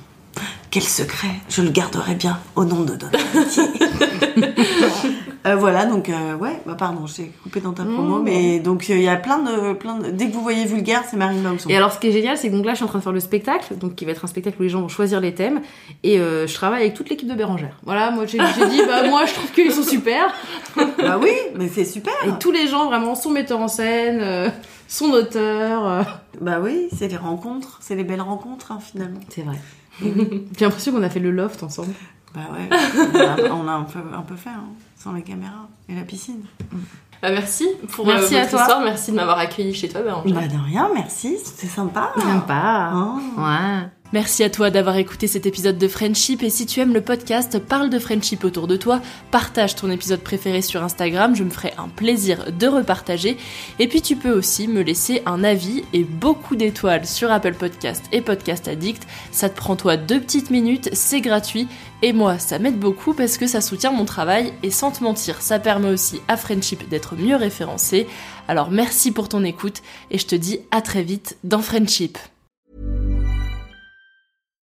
Quel secret Je le garderai bien au nom de amitié. [laughs] Euh, voilà, donc euh, ouais, bah pardon, je t'ai coupé dans ta promo, Mmh. mais donc il y a plein de, plein de... Dès que vous voyez vulgaire, c'est Marine Bausson. Et alors, ce qui est génial, c'est que donc là, je suis en train de faire le spectacle, donc qui va être un spectacle où les gens vont choisir les thèmes, et euh, je travaille avec toute l'équipe de Bérangère. Voilà, moi j'ai j'ai dit, bah moi je trouve qu'ils sont super. [laughs] Bah oui, mais c'est super. Et tous les gens, vraiment, son metteur en scène, euh, son auteur. Bah oui, c'est les rencontres, c'est les belles rencontres hein, finalement. C'est vrai. J'ai l'impression qu'on a fait le loft ensemble. Bah ouais, on a, on a un, peu, un peu fait, hein, sans les caméras et la piscine. Bah, merci pour Merci euh, à toi. histoire. Merci de m'avoir accueilli chez toi, Bérangère. Bah de rien, merci, c'était sympa. Sympa. Oh. Ouais. Merci à toi d'avoir écouté cet épisode de Friendship et si tu aimes le podcast, parle de Friendship autour de toi, partage ton épisode préféré sur Instagram, je me ferai un plaisir de repartager et puis tu peux aussi me laisser un avis et beaucoup d'étoiles sur Apple Podcast et Podcast Addict, ça te prend toi deux petites minutes, c'est gratuit et moi ça m'aide beaucoup parce que ça soutient mon travail et sans te mentir, ça permet aussi à Friendship d'être mieux référencé. Alors merci pour ton écoute et je te dis à très vite dans Friendship.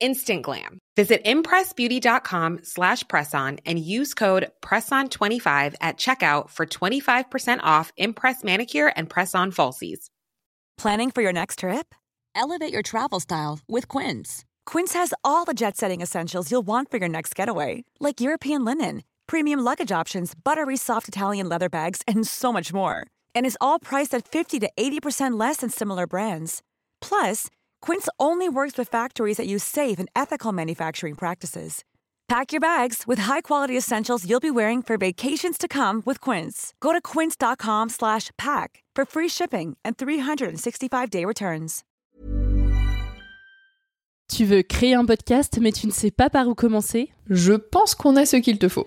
Instant glam. Visit impressbeauty.com slash presson and use code PRESSON25 at checkout for 25% off Impress Manicure and Press-On Falsies. Planning for your next trip? Elevate your travel style with Quince. Quince has all the jet-setting essentials you'll want for your next getaway, like European linen, premium luggage options, buttery soft Italian leather bags, and so much more. And is all priced at 50 to 80% less than similar brands. Plus, Quince only works with factories that use safe and ethical manufacturing practices. Pack your bags with high-quality essentials you'll be wearing for vacations to come with Quince. Go to quince.com/pack for free shipping and 365-day returns. Tu veux créer un podcast mais tu ne sais pas par où commencer Je pense qu'on a ce qu'il te faut.